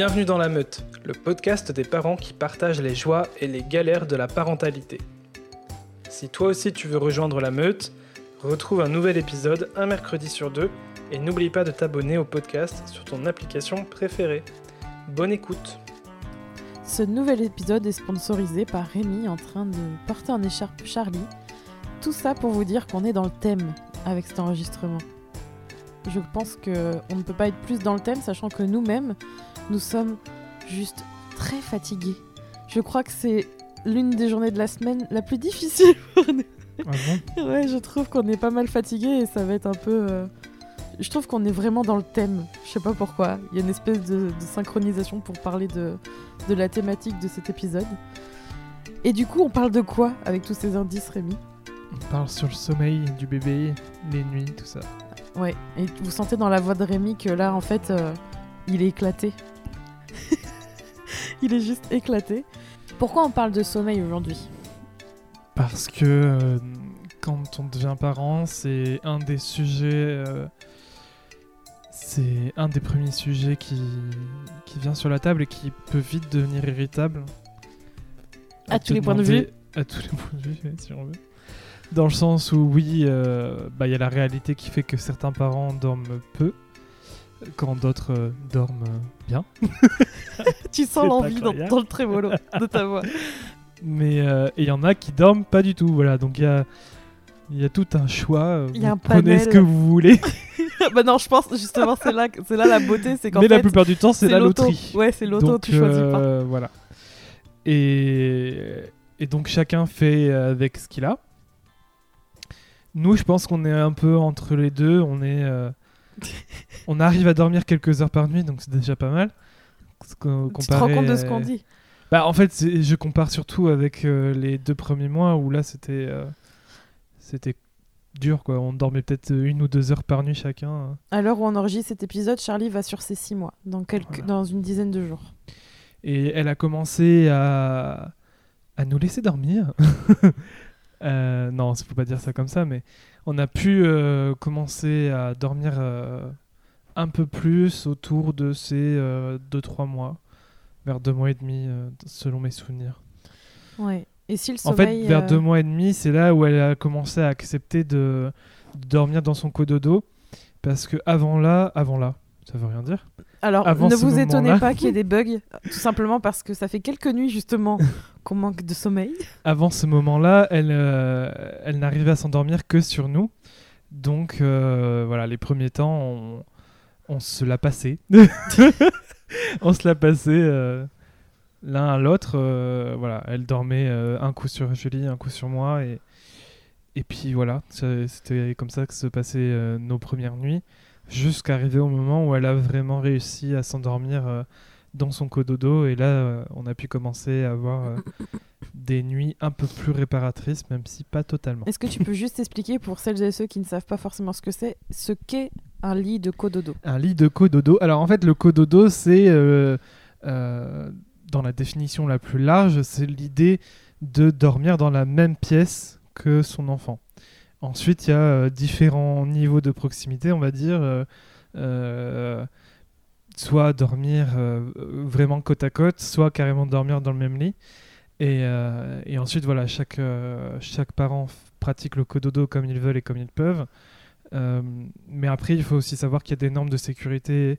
Bienvenue dans La Meute, le podcast des parents qui partagent les joies et les galères de la parentalité. Si toi aussi tu veux rejoindre La Meute, retrouve un nouvel épisode un mercredi sur deux et n'oublie pas de t'abonner au podcast sur ton application préférée. Bonne écoute Ce nouvel épisode est sponsorisé par Rémi en train de porter en écharpe Charlie. Tout ça pour vous dire qu'on est dans le thème avec cet enregistrement. Je pense que on ne peut pas être plus dans le thème, sachant que nous-mêmes, nous sommes juste très fatigués. Je crois que c'est l'une des journées de la semaine la plus difficile pour nous. Ah bon? Ouais, je trouve qu'on est pas mal fatigué et ça va être un peu. euh, Je trouve qu'on est vraiment dans le thème. Je sais pas pourquoi. Il y a une espèce de, de synchronisation pour parler de, de la thématique de cet épisode. Et du coup, on parle de quoi avec tous ces indices, Rémi? On parle sur le sommeil du bébé, les nuits, tout ça. Ouais. Et vous sentez dans la voix de Rémi que là, en fait, euh, il est éclaté. il est juste éclaté. Pourquoi on parle de sommeil aujourd'hui? Parce que euh, quand on devient parent, c'est un des sujets. euh, c'est un des premiers sujets qui, qui vient sur la table et qui peut vite devenir irritable. À tous les points de vue. À tous les points de vue, si on veut. Dans le sens où, oui, euh, bah, il y a la réalité qui fait que certains parents dorment peu, quand d'autres euh, dorment euh, bien. Tu sens l'envie dans, le trémolo de ta voix. Mais euh, il y en a qui dorment pas du tout. Voilà, donc il y a, il y a tout un choix. euh, Il y a vous un prenez ce que vous voulez. bah non, je pense justement c'est là, c'est là la beauté, c'est qu'en Mais fait la plupart du temps, c'est la loterie. Ouais, c'est l'auto, tu choisis pas. euh, Voilà. Et, et donc chacun fait avec ce qu'il a. Nous, je pense qu'on est un peu entre les deux. On est, euh, on arrive à dormir quelques heures par nuit, donc c'est déjà pas mal. Qu'on- Tu te rends comparé compte de ce à- qu'on dit Bah, en fait, je compare surtout avec euh, les deux premiers mois où là, c'était euh, c'était dur, quoi. On dormait peut-être une ou deux heures par nuit chacun. hein. À l'heure où on enregistre cet épisode, Charlie va sur ses 6 mois, dans, quelques, Voilà. dans une dizaine de jours. Et elle a commencé à, à nous laisser dormir. Euh, non, il faut pas dire ça comme ça, mais on a pu euh, commencer à dormir euh, un peu plus autour de ces 2-3 mois, vers 2 mois et demi, euh, selon mes souvenirs. Ouais. Et si le En sommeil... fait, vers euh, deux mois et demi, c'est là où elle a commencé à accepter de, de dormir dans son cododo. Parce que avant là, avant là, ça veut rien dire. Alors, avant ne vous étonnez pas qu'il y ait des bugs, tout simplement parce que ça fait quelques nuits justement qu'on manque de sommeil. Avant ce moment-là, elle, euh, elle n'arrivait à s'endormir que sur nous. Donc euh, voilà, les premiers temps, on, on se l'a passé. on se l'a passé euh, l'un à l'autre. voilà, elle dormait un coup sur Julie, un coup sur moi. Et, et puis voilà, c'était comme ça que se passaient nos premières nuits. Jusqu'à arriver au moment où elle a vraiment réussi à s'endormir euh, dans son cododo. Et là, euh, on a pu commencer à avoir euh, des nuits un peu plus réparatrices, même si pas totalement. Est-ce que tu peux juste expliquer pour celles et ceux qui ne savent pas forcément ce que c'est, ce qu'est un lit de cododo? Un lit de cododo. Alors en fait, le cododo, c'est euh, euh, dans la définition la plus large, c'est l'idée de dormir dans la même pièce que son enfant. Ensuite, il y a euh, différents niveaux de proximité, on va dire. euh, euh, soit dormir vraiment côte à côte, soit carrément dormir dans le même lit. Et, ensuite, voilà, chaque, chaque parent pratique le cododo comme ils veulent et comme ils peuvent. Mais après, il faut aussi savoir qu'il y a des normes de sécurité,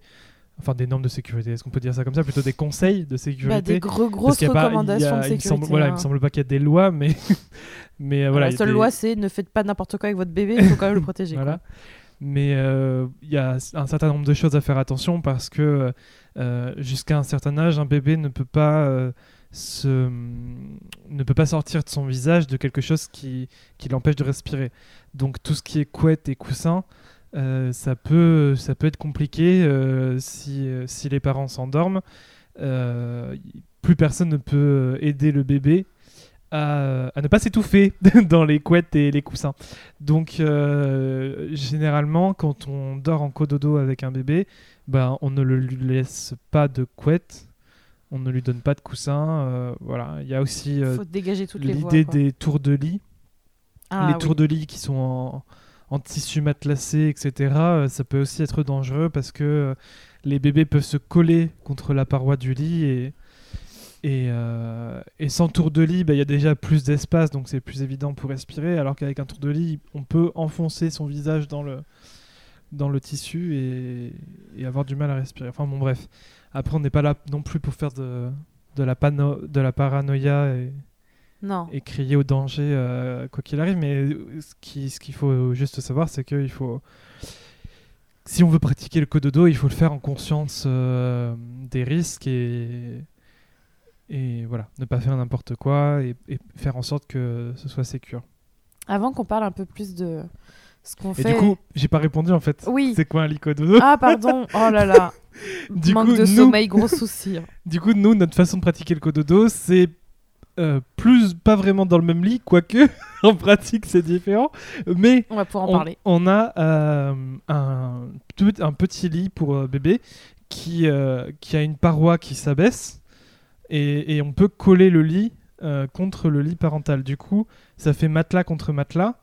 enfin des normes de sécurité, est-ce qu'on peut dire ça comme ça Plutôt des conseils de sécurité. Bah, Des gros, grosses pas- il y a- recommandations de il sécurité. semble, voilà, il hein. me semble pas qu'il y a des lois, mais, mais euh, voilà. il la seule des- loi, c'est ne faites pas n'importe quoi avec votre bébé, il faut quand même le protéger. Voilà. quoi. Mais euh, il y a un certain nombre de choses à faire attention parce que euh, jusqu'à un certain âge, un bébé ne peut pas euh, se, ne peut pas sortir de son visage de quelque chose qui, qui l'empêche de respirer. Donc tout ce qui est couette et coussin, euh, ça, peut, ça peut être compliqué euh, si, euh, si les parents s'endorment. Plus personne ne peut aider le bébé à, à ne pas s'étouffer dans les couettes et les coussins. Donc généralement, quand on dort en cododo avec un bébé, ben, on ne le lui laisse pas de couette, on ne lui donne pas de coussin. euh, voilà, il y a aussi euh, l'idée des tours de lit Ah, les oui. tours de lit qui sont en, en tissu matelassé, etc., euh, ça peut aussi être dangereux parce que euh, les bébés peuvent se coller contre la paroi du lit et, euh, sans tour de lit, bah, il y a déjà plus d'espace, donc c'est plus évident pour respirer, alors qu'avec un tour de lit, on peut enfoncer son visage dans le, dans le tissu et, avoir du mal à respirer. Enfin bon, bref. Après, on n'est pas là non plus pour faire de, de, la, pano- de la paranoïa et, Non. et crier au danger euh, quoi qu'il arrive. Mais ce qui- ce qu'il faut juste savoir, c'est qu'il faut. Si on veut pratiquer le cododo, il faut le faire en conscience euh, des risques et, et voilà, ne pas faire n'importe quoi et, et faire en sorte que ce soit sécure. Avant qu'on parle un peu plus de ce qu'on Et fait. du coup, j'ai pas répondu en fait. Oui. C'est quoi un lit cododo Ah, pardon. Oh là là. Du Manque coup, de nous- sommeil, gros souci. Du coup, nous, notre façon de pratiquer le cododo, c'est euh, plus pas vraiment dans le même lit, quoique en pratique c'est différent, mais On va pouvoir en on, parler. on a euh, un, tout- un petit lit pour euh, bébé qui, qui a une paroi qui s'abaisse et, et on peut coller le lit contre le lit parental. Du coup, ça fait matelas contre matelas.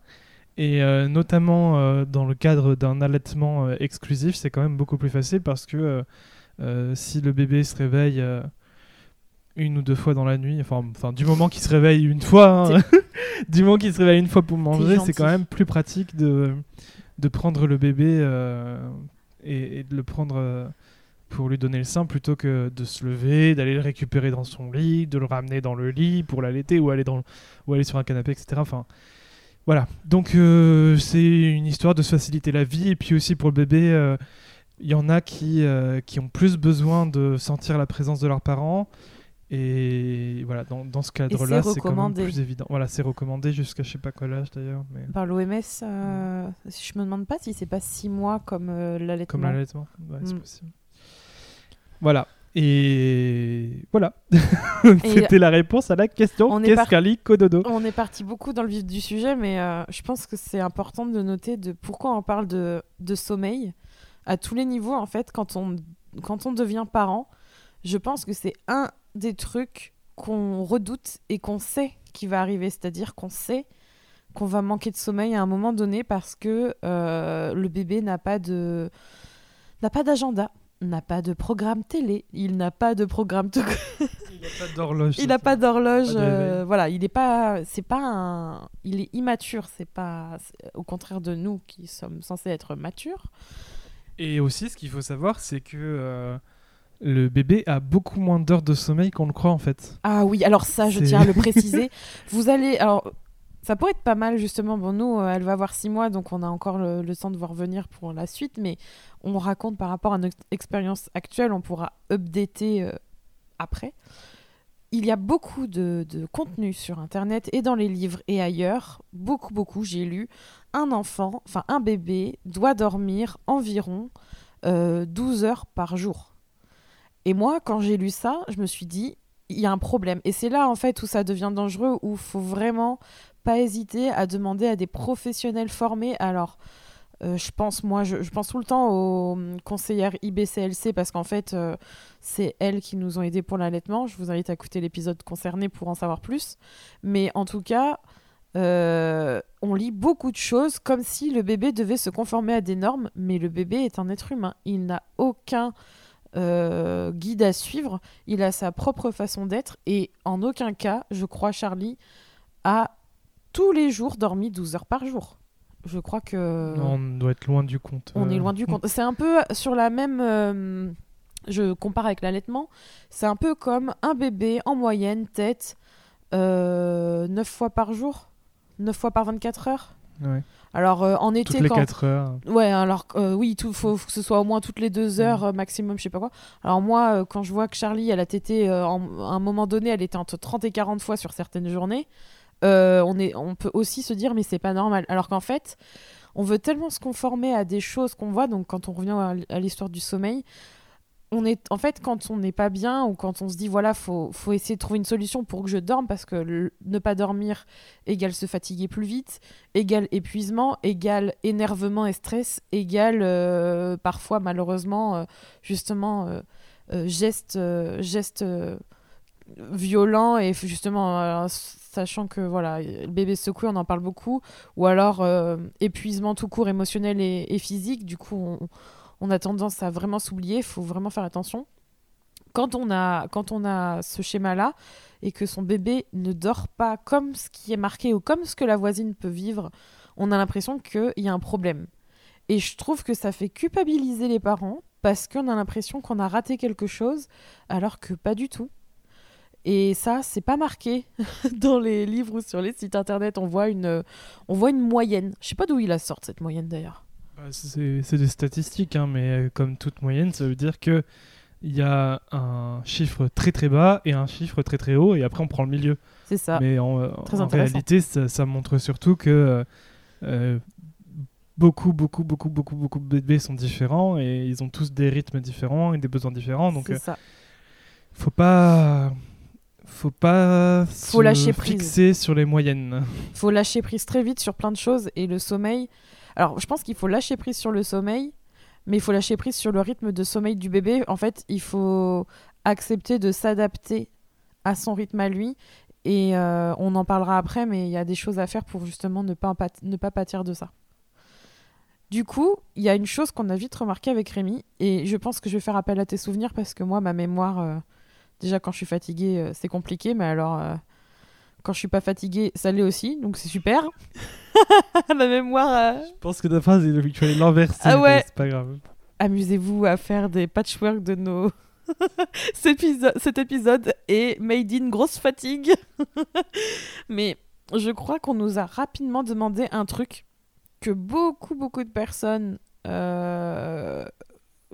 Et notamment dans le cadre d'un allaitement exclusif, c'est quand même beaucoup plus facile parce que si le bébé se réveille une ou deux fois dans la nuit, enfin, enfin du moment qu'il se réveille une fois, hein, du moment qu'il se réveille une fois pour manger, c'est quand même plus pratique de, de prendre le bébé euh, et, et de le prendre euh, pour lui donner le sein plutôt que de se lever, d'aller le récupérer dans son lit, de le ramener dans le lit pour l'allaiter ou aller, dans, ou aller sur un canapé, etc. Enfin, voilà. Donc euh, c'est une histoire de se faciliter la vie et puis aussi pour le bébé, euh, il y en a qui, euh, qui ont plus besoin de sentir la présence de leurs parents. Et voilà, dans, dans ce cadre-là, c'est quand même plus évident. Voilà, c'est recommandé jusqu'à je sais pas quel âge d'ailleurs, mais Par l'OMS, euh, je me demande pas si c'est pas six mois comme euh, comme l'allaitement. l'allaitement, ouais, c'est Mm. possible. Voilà. Et voilà. C'était la réponse à la question. On est Qu'est-ce par- qu'un lit cododo On est parti beaucoup dans le vif du sujet, mais euh, je pense que c'est important de noter de pourquoi on parle de, de sommeil à tous les niveaux. En fait, quand on, quand on devient parent, je pense que c'est un des trucs qu'on redoute et qu'on sait qui va arriver. C'est-à-dire qu'on sait qu'on va manquer de sommeil à un moment donné parce que euh, le bébé n'a pas de n'a pas d'agenda, n'a pas de programme télé, il n'a pas de programme tout Il n'a pas d'horloge. il n'a pas d'horloge. Euh, voilà, il est pas. C'est pas un. Il est immature. C'est pas. Au contraire de nous qui sommes censés être matures. Et aussi, ce qu'il faut savoir, c'est que euh, le bébé a beaucoup moins d'heures de sommeil qu'on le croit en fait. Ah oui, alors ça, je tiens à le préciser. Vous allez. Alors. Ça pourrait être pas mal justement. Bon, nous, euh, elle va avoir six mois, donc on a encore le, le temps de voir venir pour la suite. Mais on raconte par rapport à notre expérience actuelle, on pourra updater euh, après. Il y a beaucoup de, de contenu sur Internet et dans les livres et ailleurs. Beaucoup, beaucoup, j'ai lu. Un enfant, enfin un bébé, doit dormir environ euh, 12 heures par jour. Et moi, quand j'ai lu ça, je me suis dit, il y a un problème. Et c'est là, en fait, où ça devient dangereux, où il faut vraiment pas hésiter à demander à des professionnels formés. Alors, euh, je pense, moi, je, pense tout le temps aux hum, conseillères IBCLC parce qu'en fait, euh, c'est elles qui nous ont aidés pour l'allaitement. Je vous invite à écouter l'épisode concerné pour en savoir plus. Mais en tout cas, euh, on lit beaucoup de choses comme si le bébé devait se conformer à des normes, mais le bébé est un être humain. Il n'a aucun euh, guide à suivre. Il a sa propre façon d'être et en aucun cas, je crois, Charlie a tous les jours dormi 12 heures par jour. Je crois que On doit être loin du compte. on euh. est loin du compte. C'est un peu sur la même. euh, je compare avec l'allaitement. C'est un peu comme un bébé en moyenne tête 9 fois par jour, 9 fois par 24 heures. Ouais. Alors euh, en été Toutes les quand 4 heures. Ouais, alors euh, oui, il faut, faut que ce soit au moins toutes les deux heures euh, maximum, je sais pas quoi. Alors moi, quand je vois que Charlie, elle a tété, en- à un moment donné, elle était entre 30 et 40 fois sur certaines journées, on, est, on peut aussi se dire, mais c'est pas normal. Alors qu'en fait, on veut tellement se conformer à des choses qu'on voit, donc quand on revient à l'histoire du sommeil, on est, en fait, quand on n'est pas bien ou quand on se dit, voilà, faut, faut essayer de trouver une solution pour que je dorme, parce que ne pas dormir égale se fatiguer plus vite, égale épuisement, égale énervement et stress, égale euh, parfois malheureusement euh, justement euh, euh, geste, euh, geste euh, violent et justement sachant que voilà le bébé secoué on en parle beaucoup. Ou alors épuisement tout court émotionnel et, physique. Du coup on a tendance à vraiment s'oublier il faut vraiment faire attention quand on a on ce schéma là et que son bébé ne dort pas comme ce qui est marqué ou comme ce que la voisine peut vivre on a l'impression qu'il y a un problème et je trouve que ça fait culpabiliser les parents parce qu'on a l'impression qu'on a raté quelque chose alors que pas du tout. Et ça, c'est pas marqué dans les livres ou sur les sites internet. On voit une, on voit une moyenne. Je sais pas d'où il la sort cette moyenne d'ailleurs. Bah, C'est des statistiques, hein, mais euh, comme toute moyenne, ça veut dire que il y a un chiffre très très bas et un chiffre très très haut, et après on prend le milieu. C'est ça. Mais en, Ah, réalité, ça, ça montre surtout que euh, euh, beaucoup, beaucoup, beaucoup, beaucoup, beaucoup de bébés sont différents et ils ont tous des rythmes différents et des besoins différents. Donc, C'est euh, ça. faut pas, faut pas Faut se lâcher prise. fixer sur les moyennes. faut lâcher prise très vite sur plein de choses et le sommeil. Alors, je pense qu'il faut lâcher prise sur le sommeil, mais il faut lâcher prise sur le rythme de sommeil du bébé. En fait, il faut accepter de s'adapter à son rythme à lui. Et euh, on en parlera après, mais il y a des choses à faire pour justement ne pas, pâtir de ça. Du coup, il y a une chose qu'on a vite remarqué avec Rémi, et je pense que je vais faire appel à tes souvenirs parce que moi, ma mémoire, euh, déjà quand je suis fatiguée, euh, c'est compliqué, mais alors quand je suis pas fatiguée, ça l'est aussi, donc c'est super. ma mémoire, euh, Je pense que ta phrase, il fallait l'inverser. Ah ouais. C'est pas grave. amusez-vous à faire des patchwork de nos. cet, épisode, cet épisode est made in grosse fatigue. Mais je crois qu'on nous a rapidement demandé un truc que beaucoup, beaucoup de personnes. euh,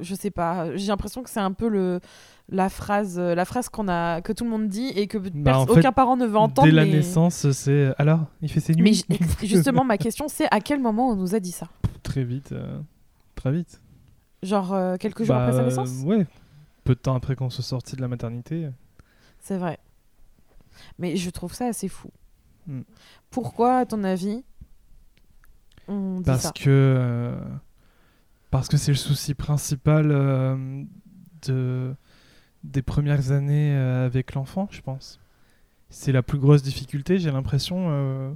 je sais pas, j'ai l'impression que c'est un peu le, la phrase, la phrase qu'on a, que tout le monde dit et que Bah, pers- en fait, aucun parent ne veut entendre. Dès la mais- naissance, c'est. Alors, il fait ses Mais nuits ju- justement, ma question, c'est à quel moment on nous a dit ça? Très vite. euh, Très vite. Genre euh, quelques jours Bah, après sa euh, naissance? Ouais. Peu de temps après qu'on soit sorti de la maternité. C'est vrai. Mais je trouve ça assez fou. Hmm. Pourquoi, à ton avis, on dit Parce ça? que. euh, Parce que c'est le souci principal euh, de... des premières années euh, avec l'enfant, je pense. C'est la plus grosse difficulté, j'ai l'impression. euh,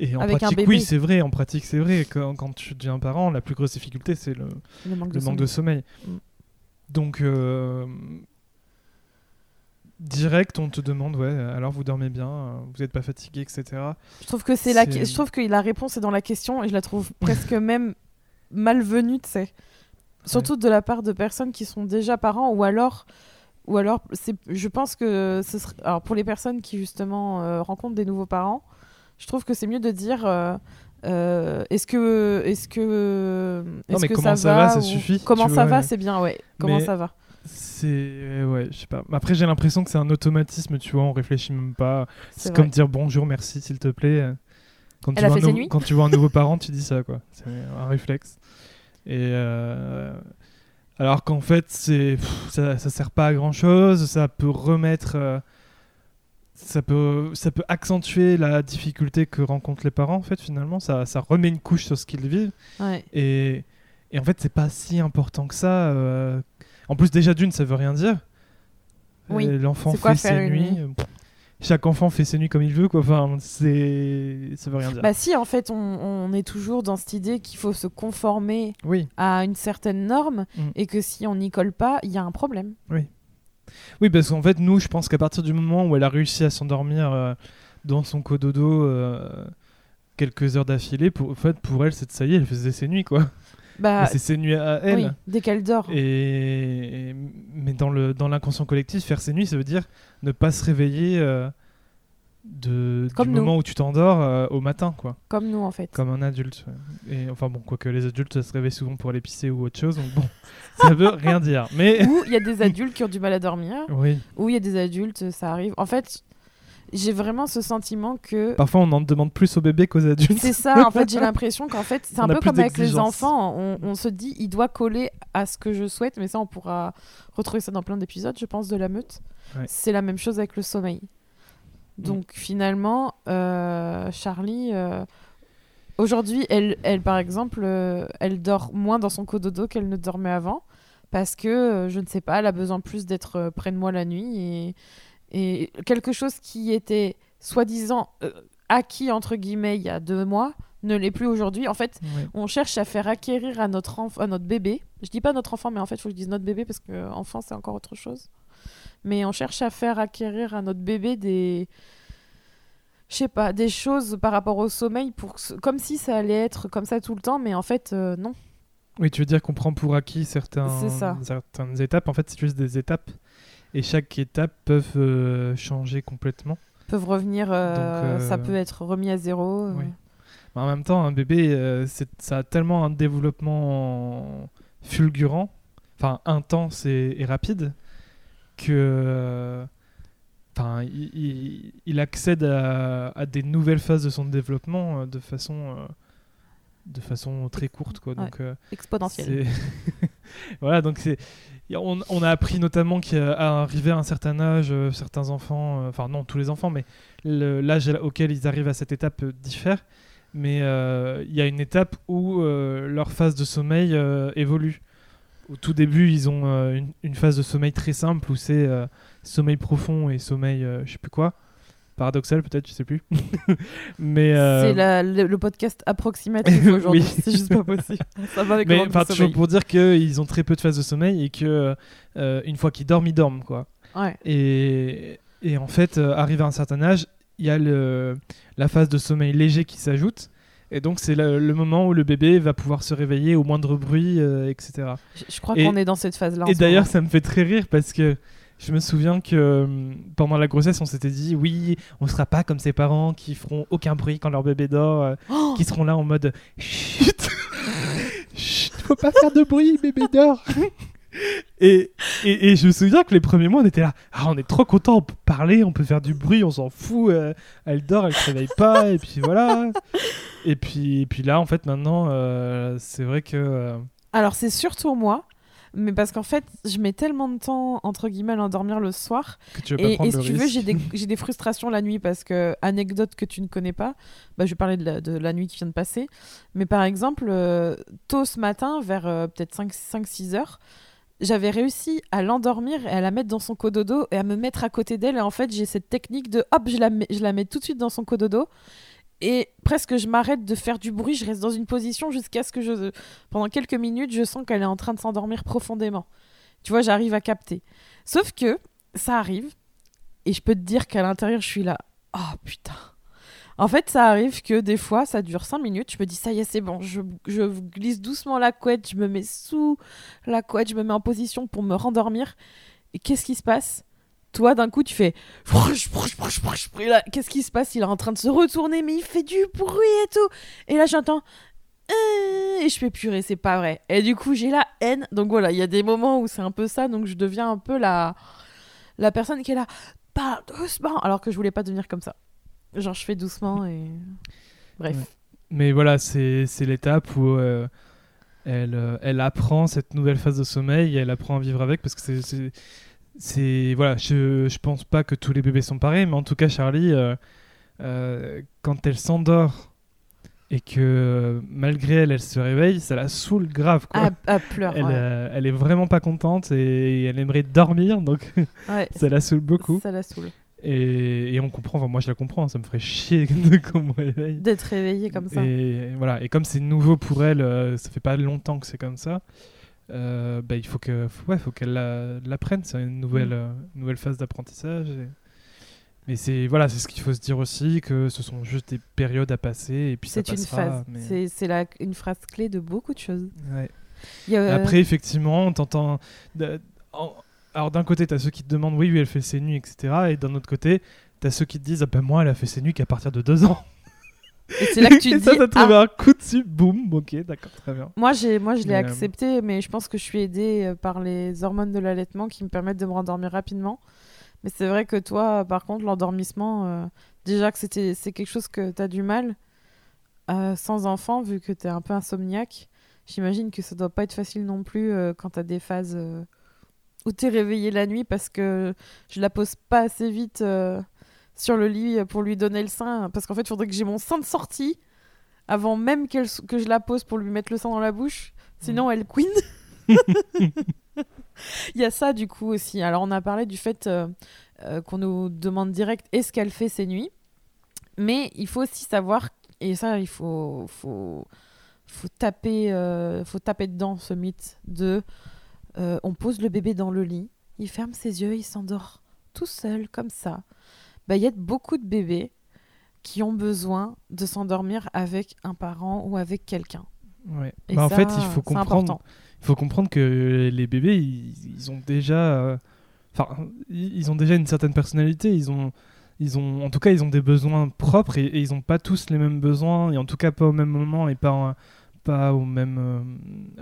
Et en Avec pratique, oui, c'est vrai. En pratique, c'est vrai. Quand, quand tu deviens parent, la plus grosse difficulté, c'est le, Le manque de le manque de sommeil. Mm. Donc, euh, direct, on te demande, ouais, alors vous dormez bien, euh, vous n'êtes pas fatigué, etc. Je trouve que c'est la, je trouve que la réponse est dans la question et je la trouve presque même malvenue, tu sais. Surtout de la part de personnes qui sont déjà parents ou alors, ou alors, c'est, je pense que ce serait, alors pour les personnes qui justement euh, rencontrent des nouveaux parents, je trouve que c'est mieux de dire. euh, euh, est-ce que est-ce que est-ce mais que comment ça ça va, ça suffit, comment ça vois, va ouais. c'est bien ouais comment Mais- ça va C'est. Ouais, je sais pas. Après, j'ai l'impression que c'est un automatisme, tu vois, on réfléchit même pas. C'est C'est comme dire bonjour, merci, s'il te plaît. Quand tu, a vois fait un ses nou- nuits quand tu vois un nouveau parent, tu dis ça, quoi. C'est un réflexe. Et. euh, Alors qu'en fait, c'est pff, ça, ça sert pas à grand chose, ça peut remettre. euh, Ça peut, ça peut accentuer la difficulté que rencontrent les parents, en fait, finalement. Ça, ça remet une couche sur ce qu'ils vivent. ouais Et, et en fait, c'est pas si important que ça. euh. En plus, déjà d'une, ça veut rien dire. Oui. L'enfant fait ses nuits. Chaque enfant fait ses nuits comme il veut, quoi. Enfin, c'est. Ça veut rien dire. bah si en fait on, on est toujours dans cette idée qu'il faut se conformer oui. à une certaine norme Mm. et que si on n'y colle pas il y a un problème Oui, parce qu'en fait, nous, je pense qu'à partir du moment où elle a réussi à s'endormir euh, dans son cododo euh, quelques heures d'affilée, pour, en fait, pour elle, c'est ça y est, elle faisait ses nuits, quoi. Bah c'est ses nuits à elle. oui dès qu'elle dort Et, et- mais dans l'inconscient collectif, faire ses nuits, ça veut dire ne pas se réveiller euh, de Comme du nous. moment où tu t'endors euh, au matin, quoi, comme nous en fait comme un adulte. ouais. Et enfin bon, quoique les adultes ça se réveillent souvent pour aller pisser ou autre chose, donc bon, ça veut rien dire. Mais ou il y a des adultes qui ont du mal à dormir oui, ou il y a des adultes ça arrive en fait j'ai vraiment ce sentiment que parfois on en demande plus aux bébés qu'aux adultes. c'est ça en fait j'ai l'impression qu'en fait c'est un peu comme avec les enfants on, on se dit il doit coller à ce que je souhaite mais ça on pourra retrouver ça dans plein d'épisodes je pense de la meute Ouais. c'est la même chose avec le sommeil donc finalement euh, Charlie euh, aujourd'hui elle, elle par exemple euh, elle dort moins dans son cododo qu'elle ne dormait avant parce que je ne sais pas elle a besoin plus d'être près de moi la nuit et Et quelque chose qui était soi-disant euh, acquis, entre guillemets, il y a deux mois, ne l'est plus aujourd'hui. En fait, Ouais. on cherche à faire acquérir à notre, à notre bébé. Je dis pas notre enfant, mais en fait, il faut que je dise notre bébé parce que enfant, c'est encore autre chose. Mais on cherche à faire acquérir à notre bébé des. Je sais pas, des choses par rapport au sommeil, pour comme si ça allait être comme ça tout le temps, mais en fait, euh, non. Oui, tu veux dire qu'on prend pour acquis certains, certaines étapes. En fait, c'est juste des étapes. Et chaque étape peut euh, changer complètement. peuvent revenir, euh, Donc, euh, ça peut être remis à zéro. euh. Oui. Mais en même temps, un bébé, ça a tellement un développement fulgurant, enfin intense et, et rapide, que enfin, il, il- il accède à, à des nouvelles phases de son développement de façon, de façon très courte. Quoi. Donc, euh, Exponentiel. c'est- voilà, donc c'est. On, a appris notamment qu'à arriver à un certain âge, euh, certains enfants, euh, enfin non tous les enfants, mais l'âge auquel ils arrivent à cette étape euh, diffère. Mais il y a une étape où leur phase de sommeil évolue. Au tout début, ils ont une, phase de sommeil très simple où c'est sommeil profond et sommeil, je sais plus quoi. Paradoxal peut-être, je sais plus. mais euh, C'est la- le, le podcast approximatif aujourd'hui. Oui. C'est juste pas possible. Ça va avec le Mais enfin, toujours pour dire qu'ils ont très peu de phases de sommeil et que euh, une fois qu'ils dorment, ils dorment quoi. Ouais. Et, et en fait, euh, arrivé à un certain âge, il y a le, la phase de sommeil léger qui s'ajoute. Et donc, c'est le, le moment où le bébé va pouvoir se réveiller au moindre bruit, etc. Je, je crois qu'on est dans cette phase-là. Et d'ailleurs, ça me fait très rire parce que je me souviens que euh, pendant la grossesse, on s'était dit oui, on sera pas comme ses parents qui feront aucun bruit quand leur bébé dort, euh, Oh qui seront là en mode chut, chut, faut pas faire de bruit, bébé dort. Et, et, et je me souviens que les premiers mois, on était là, ah, on est trop content, on peut parler, on peut faire du bruit, on s'en fout. euh, elle dort, elle se réveille pas, et puis voilà. Et puis, et puis là, en fait, maintenant, euh, c'est vrai que. euh, Alors, c'est surtout moi. Mais parce qu'en fait, je mets tellement de temps, entre guillemets, à l'endormir le soir. que tu veux pas Et, prendre et si le tu veux, j'ai des, j'ai des frustrations la nuit parce que, anecdote que tu ne connais pas, bah, je vais parler de la, de la nuit qui vient de passer. Mais par exemple, euh, tôt ce matin, vers euh, peut-être 5-6 heures, j'avais réussi à l'endormir et à la mettre dans son cododo et à me mettre à côté d'elle. Et en fait, j'ai cette technique de hop, je la, mets, je la mets tout de suite dans son cododo. Et presque, je m'arrête de faire du bruit, je reste dans une position jusqu'à ce que je. Pendant quelques minutes, je sens qu'elle est en train de s'endormir profondément. Tu vois, j'arrive à capter. Sauf que ça arrive, et je peux te dire qu'à l'intérieur, je suis là. Oh putain. En fait, ça arrive que des fois, ça dure 5 minutes. Je me dis, ça y est, c'est bon. Je, je glisse doucement la couette, je me mets sous la couette, je me mets en position pour me rendormir. Et qu'est-ce qui se passe? Toi, d'un coup, tu fais. Qu'est-ce qui se passe? Il est en train de se retourner, mais il fait du bruit et tout. Et là, j'entends. Euh, Et je fais purée, c'est pas vrai. Et du coup, j'ai la haine. Donc voilà, il y a des moments où c'est un peu ça. Donc je deviens un peu la, la personne qui est là. Parle doucement. Alors que je voulais pas devenir comme ça. Genre, je fais doucement et. Bref. Mais voilà, c'est c'est l'étape où euh, elle, euh, elle apprend cette nouvelle phase de sommeil et elle apprend à vivre avec parce que c'est- c'est. Voilà, je, je pense pas que tous les bébés sont pareils, mais en tout cas, Charlie, euh, euh, quand elle s'endort et que malgré elle, elle se réveille, ça la saoule grave. Quoi. À, elle, ouais. euh, elle est vraiment pas contente et elle aimerait dormir, donc Ouais, ça la saoule beaucoup. Ça la saoule. Et, et on comprend, enfin, moi je la comprends, ça me ferait chier. D'être réveillée comme ça. Et voilà, et comme c'est nouveau pour elle, euh, ça fait pas longtemps que c'est comme ça. Euh, bah, il faut que, ouais, faut qu'elle la- l'apprenne. C'est une nouvelle, Mm. euh, nouvelle phase d'apprentissage. et- Mais c'est voilà, c'est ce qu'il faut se dire aussi que ce sont juste des périodes à passer et puis C'est une phase. mais- C'est c'est la- une phrase clé de beaucoup de choses. Ouais. Il y a, euh, Après, effectivement, on t'entend. Alors, d'un côté, t'as ceux qui te demandent oui, oui, elle fait ses nuits, etc. Et d'un autre côté, t'as ceux qui te disent ah ben moi, elle a fait ses nuits qu'à partir de deux ans. Et c'est là que tu te ça, dis. t'as ah, trouvé un coup dessus, boum, ok, d'accord, très bien. Moi, j'ai, moi, je l'ai euh, accepté, mais je pense que je suis aidée euh, par les hormones de l'allaitement qui me permettent de me rendormir rapidement. Mais c'est vrai que toi, par contre, l'endormissement, euh, déjà que c'était, c'est quelque chose que tu as du mal euh, sans enfant, vu que tu es un peu insomniaque. J'imagine que ça doit pas être facile non plus euh, quand tu as des phases où tu es réveillé la nuit parce que je la pose pas assez vite sur le lit pour lui donner le sein. Parce qu'en fait, il faudrait que j'ai mon sein de sortie avant même que je la pose pour lui mettre le sein dans la bouche. Sinon, elle queen. Il y a ça du coup aussi. Alors on a parlé du fait euh, euh, qu'on nous demande direct est-ce qu'elle fait ses nuits, mais il faut aussi savoir et ça il faut faut faut taper euh, faut taper dedans ce mythe de on pose le bébé dans le lit, il ferme ses yeux, il s'endort tout seul comme ça. Bah il y a beaucoup de bébés qui ont besoin de s'endormir avec un parent ou avec quelqu'un. Ouais. Et Bah, en fait, il faut comprendre. important. Il faut comprendre que les bébés, ils, ils ont déjà, euh, enfin, ils ils ont déjà une certaine personnalité. Ils ont, ils ont, en tout cas, ils ont des besoins propres et, et ils n'ont pas tous les mêmes besoins et en tout cas pas au même moment et pas, en- pas au même, euh,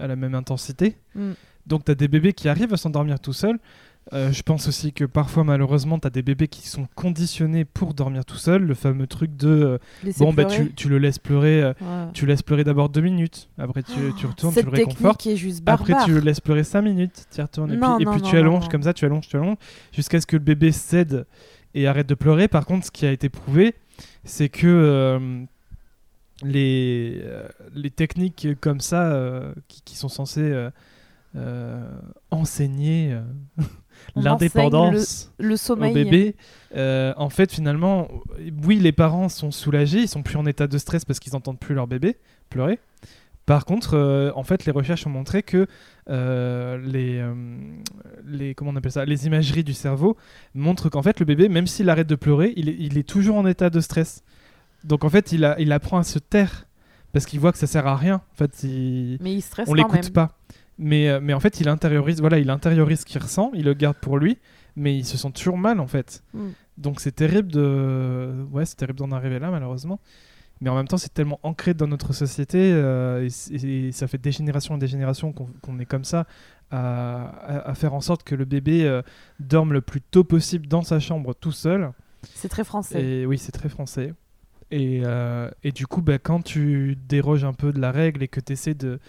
à la même intensité. Mm. Donc, tu as des bébés qui arrivent à s'endormir tout seuls. Euh, je pense aussi que parfois, malheureusement, tu as des bébés qui sont conditionnés pour dormir tout seuls. Le fameux truc de euh, bon, bah, tu, tu le laisses pleurer, euh, Ouais. tu laisses pleurer d'abord deux minutes. Après, tu, tu retournes, tu le réconfortes. est juste. Après, tu le laisses pleurer 5 minutes, tu y retournes. Et Non, puis, et non, puis non, tu allonges comme ça, tu allonges, tu allonges, jusqu'à ce que le bébé cède et arrête de pleurer. Par contre, ce qui a été prouvé, c'est que euh, les, les techniques comme ça, qui, qui sont censées euh, enseigner euh, l'indépendance Le au sommeil. bébé, euh, en fait, finalement, oui, les parents sont soulagés, ils sont plus en état de stress parce qu'ils n'entendent plus leur bébé pleurer. Par contre, euh, en fait, les recherches ont montré que euh, les, les, comment on appelle ça, les imageries du cerveau montrent qu'en fait, le bébé, même s'il arrête de pleurer, il est, il est toujours en état de stress. Donc, en fait, il, a, il apprend à se taire parce qu'il voit que ça sert à rien. En fait, il, Mais il stresse on l'écoute pas. Mais, euh, mais en fait, il intériorise, voilà, il intériorise ce qu'il ressent, il le garde pour lui, mais il se sent toujours mal en fait. Mm. Donc c'est terrible de, ouais, c'est terrible d'en arriver là malheureusement. Mais en même temps, c'est tellement ancré dans notre société euh, et, ça fait des générations et des générations qu'on est comme ça à, à- à faire en sorte que le bébé euh, dorme le plus tôt possible dans sa chambre tout seul. C'est très français. Et oui, c'est très français. Et, euh, et du coup, bah, quand tu déroges un peu de la règle et que tu essaies de,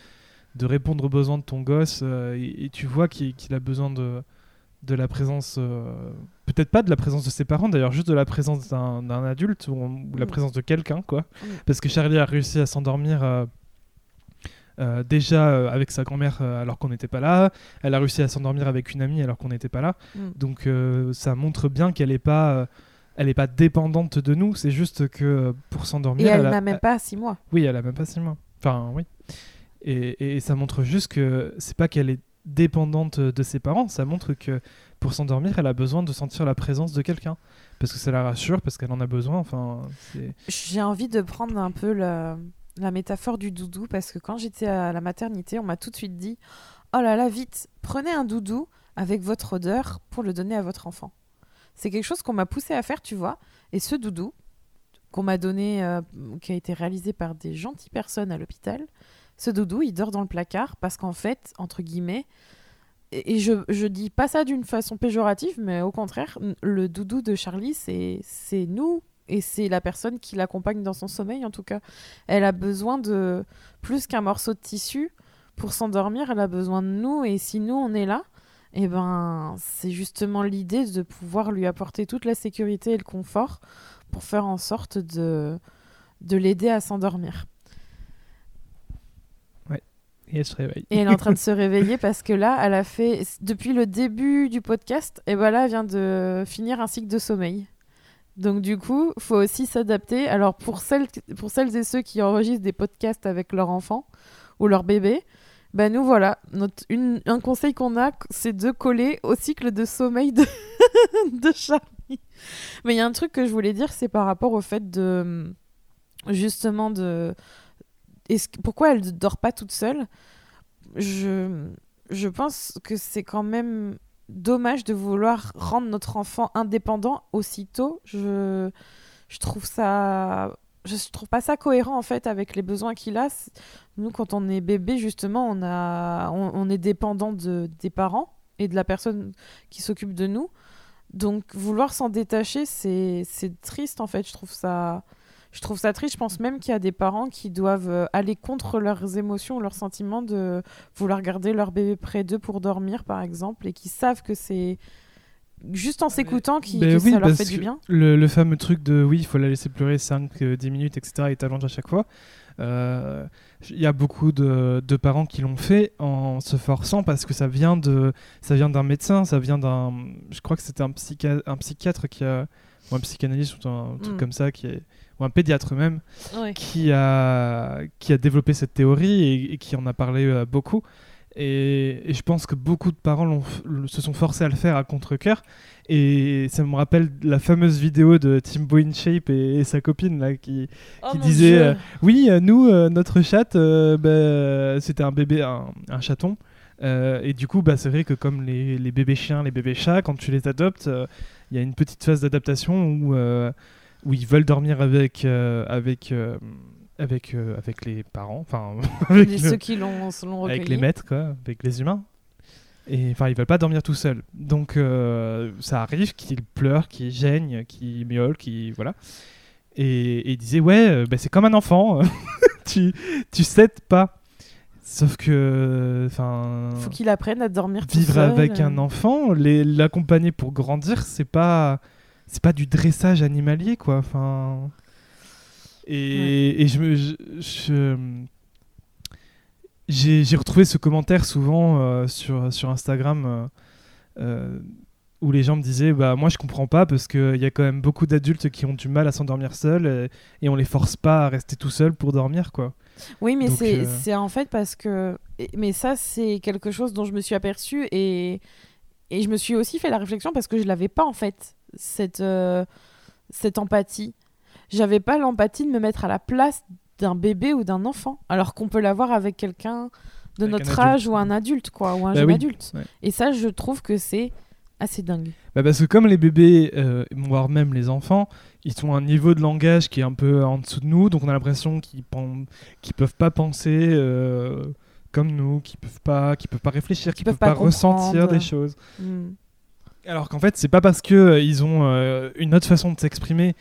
de répondre aux besoins de ton gosse euh, et, et tu vois qu'il a besoin de, de la présence, euh, peut-être pas de la présence de ses parents d'ailleurs, juste de la présence d'un adulte ou, ou la Mm. présence de quelqu'un, quoi. Mm. Parce que Charlie a réussi à s'endormir. euh, déjà euh, avec sa grand-mère euh, alors qu'on n'était pas là, elle a réussi à s'endormir avec une amie alors qu'on n'était pas là. Mm. Donc ça montre bien qu'elle n'est pas, elle est pas dépendante de nous. C'est juste que pour s'endormir, Et elle n'a même pas six mois. oui, elle a même pas six mois. Enfin, oui. Et, ça montre juste que c'est pas qu'elle est dépendante de ses parents, ça montre que pour s'endormir, elle a besoin de sentir la présence de quelqu'un. Parce que ça la rassure, parce qu'elle en a besoin. Enfin, J'ai envie de prendre un peu la, la métaphore du doudou parce que quand j'étais à la maternité, on m'a tout de suite dit Oh là là, vite, prenez un doudou avec votre odeur pour le donner à votre enfant. C'est quelque chose qu'on m'a poussé à faire, tu vois. Et ce doudou, qu'on m'a donné, euh, qui a été réalisé par des gentilles personnes à l'hôpital, ce doudou, il dort dans le placard parce qu'en fait, entre guillemets, et je, je dis pas ça d'une façon péjorative, mais au contraire, le doudou de Charlie, c'est nous et c'est la personne qui l'accompagne dans son sommeil en tout cas. Elle a besoin de plus qu'un morceau de tissu pour s'endormir, elle a besoin de nous et si nous on est là, et ben c'est justement l'idée de pouvoir lui apporter toute la sécurité et le confort pour faire en sorte de de l'aider à s'endormir. Et elle se réveille. Et elle est en train de se réveiller parce que là, elle a fait, depuis le début du podcast, et ben là, elle vient de finir un cycle de sommeil. Donc du coup, faut aussi s'adapter. Alors pour celles, pour celles et ceux qui enregistrent des podcasts avec leur enfant ou leur bébé, ben nous voilà, notre, une, un conseil qu'on a, c'est de coller au cycle de sommeil de, de Charlie. Mais il y a un truc que je voulais dire, c'est par rapport au fait de justement de est-ce pourquoi elle ne dort pas toute seule? Je, je pense que c'est quand même dommage de vouloir rendre notre enfant indépendant aussitôt. Je, je trouve ça. Je trouve pas ça cohérent en fait avec les besoins qu'il a. Nous, quand on est bébé, justement, on, a, on est dépendant de, des parents et de la personne qui s'occupe de nous. Donc, vouloir s'en détacher, c'est c'est triste en fait. Je trouve ça. Je trouve ça triste. Je pense même qu'il y a des parents qui doivent euh, aller contre leurs émotions, leurs sentiments de vouloir garder leur bébé près d'eux pour dormir, par exemple, et qui savent que c'est juste en s'écoutant qui, Ben que oui, ça leur fait du bien. Le, le fameux truc de oui, il faut la laisser pleurer 5-10 minutes, etc. et t'allonges à chaque fois. Euh, Il y a beaucoup de, de parents qui l'ont fait en se forçant parce que ça vient de, ça vient d'un médecin, ça vient d'un, je crois que c'était un, psycha- un psychiatre qui a, ou un psychanalyste ou un truc Mm. comme ça qui est, ou un pédiatre même, Ouais. qui a, qui a développé cette théorie et, et qui en a parlé euh, beaucoup. Et, et je pense que beaucoup de parents se sont forcés à le faire à contre-coeur. Et ça me rappelle la fameuse vidéo de Timbo InShape et, et sa copine là, qui, Oh qui disait euh, Oui, euh, nous, euh, notre chatte, bah, c'était un bébé, un, un chaton. Euh, et du coup, bah, c'est vrai que comme les, les bébés chiens, les bébés chats, quand tu les adoptes, euh, il y a une petite phase d'adaptation où, euh, où ils veulent dormir avec, euh, avec, euh, avec, euh, avec les parents, enfin avec, Les- le- ceux qui l'ont avec les maîtres, quoi, avec les humains. Et enfin, ils veulent pas dormir tout seuls. Donc, euh, ça arrive qu'ils pleurent, qu'ils gênent, qu'ils miaulent, qu'ils. Voilà. Et, et ils disaient, ouais, euh, bah, c'est comme un enfant. tu, tu cèdes pas. Sauf que. Enfin. Faut qu'il apprenne à dormir tout Vivre seul. avec euh. un enfant, l'accompagner pour grandir, c'est pas. C'est pas du dressage animalier, quoi. Enfin. Et, et je me. je- je- j'ai retrouvé ce commentaire souvent euh, sur, sur Instagram euh, euh, où les gens me disaient bah moi je comprends pas parce qu'il y a quand même beaucoup d'adultes qui ont du mal à s'endormir seuls et, et on les force pas à rester tout seuls pour dormir quoi. Oui, mais c'est en fait parce que. Mais ça, c'est quelque chose dont je me suis aperçue et... et je me suis aussi fait la réflexion parce que je l'avais pas en fait, cette, euh, cette empathie. J'avais pas l'empathie de me mettre à la place d'un bébé ou d'un enfant, alors qu'on peut l'avoir avec quelqu'un de Avec notre âge ou un adulte, quoi, ou un Bah jeune oui, adulte. ouais. Et ça, je trouve que c'est assez dingue. Bah parce que comme les bébés, euh, voire même les enfants, ils ont un niveau de langage qui est un peu en dessous de nous, donc on a l'impression qu'ils peuvent pas penser euh, comme nous, qu'ils peuvent pas, qu'ils peuvent pas réfléchir, qu'ils peuvent peuvent pas, pas ressentir des choses. Hmm. Alors qu'en fait, c'est pas parce que euh, ils ont euh, une autre façon de s'exprimer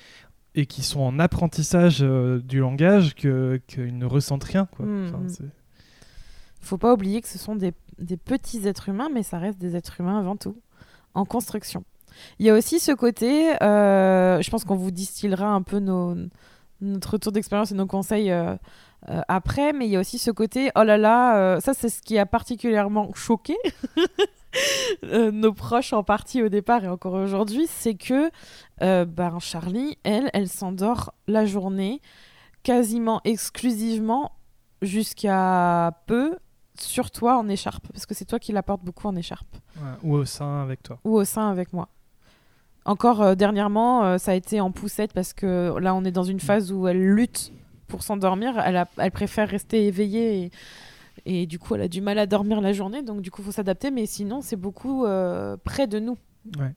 et qu'ils sont en apprentissage euh, du langage que qu'ils ne ressentent rien. Quoi. Mm, Enfin, mm. c'est- faut pas oublier que ce sont des, des petits êtres humains, mais ça reste des êtres humains avant tout, en construction. Il y a aussi ce côté, euh, je pense qu'on vous distillera un peu nos, notre retour d'expérience et nos conseils euh, euh, après, mais il y a aussi ce côté, oh là là, ça c'est ce qui a particulièrement choqué euh, nos proches en partie au départ et encore aujourd'hui, c'est que euh, ben, Charlie, elle, elle s'endort la journée quasiment exclusivement jusqu'à peu sur toi en écharpe, parce que c'est toi qui la portes beaucoup en écharpe, ouais, ou au sein avec toi. ou au sein avec moi. Encore euh, dernièrement, euh, ça a été en poussette parce que là, on est dans une phase où elle lutte pour s'endormir. Elle, a- elle préfère rester éveillée et, et du coup, elle a du mal à dormir la journée. Donc, du coup, faut s'adapter. Mais sinon, c'est beaucoup euh, près de nous. Ouais.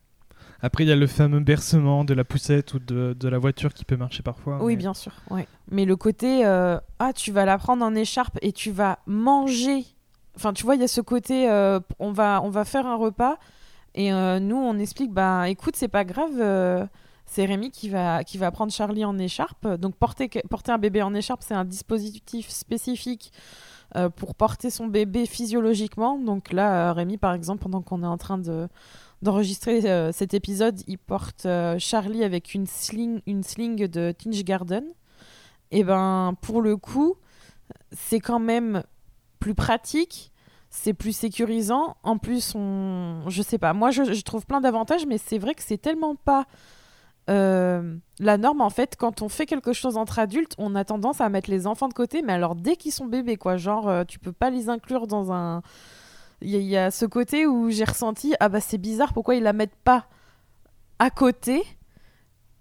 Après, il y a le fameux bercement de la poussette ou de, de la voiture qui peut marcher parfois. Oui, mais- bien sûr. Ouais. Mais le côté, euh, ah, tu vas la prendre en écharpe et tu vas manger. Enfin, tu vois, il y a ce côté, euh, on, va, on va faire un repas et nous, on explique, bah écoute, c'est pas grave, c'est Rémi qui va, qui va prendre Charlie en écharpe. Donc, porter, porter un bébé en écharpe, c'est un dispositif spécifique euh, pour porter son bébé physiologiquement. Donc là, euh, Rémi, par exemple, pendant qu'on est en train de d'enregistrer euh, cet épisode, il porte Charlie avec une sling, une sling de Tinge Garden. Et ben, pour le coup, c'est quand même plus pratique, c'est plus sécurisant. En plus, on, je sais pas, moi je, je trouve plein d'avantages, mais c'est vrai que c'est tellement pas euh, la norme en fait. Quand on fait quelque chose entre adultes, on a tendance à mettre les enfants de côté, mais alors dès qu'ils sont bébés, quoi, genre euh, tu peux pas les inclure dans un. Il y, a- ce côté où j'ai ressenti ah bah c'est bizarre, pourquoi ils la mettent pas à côté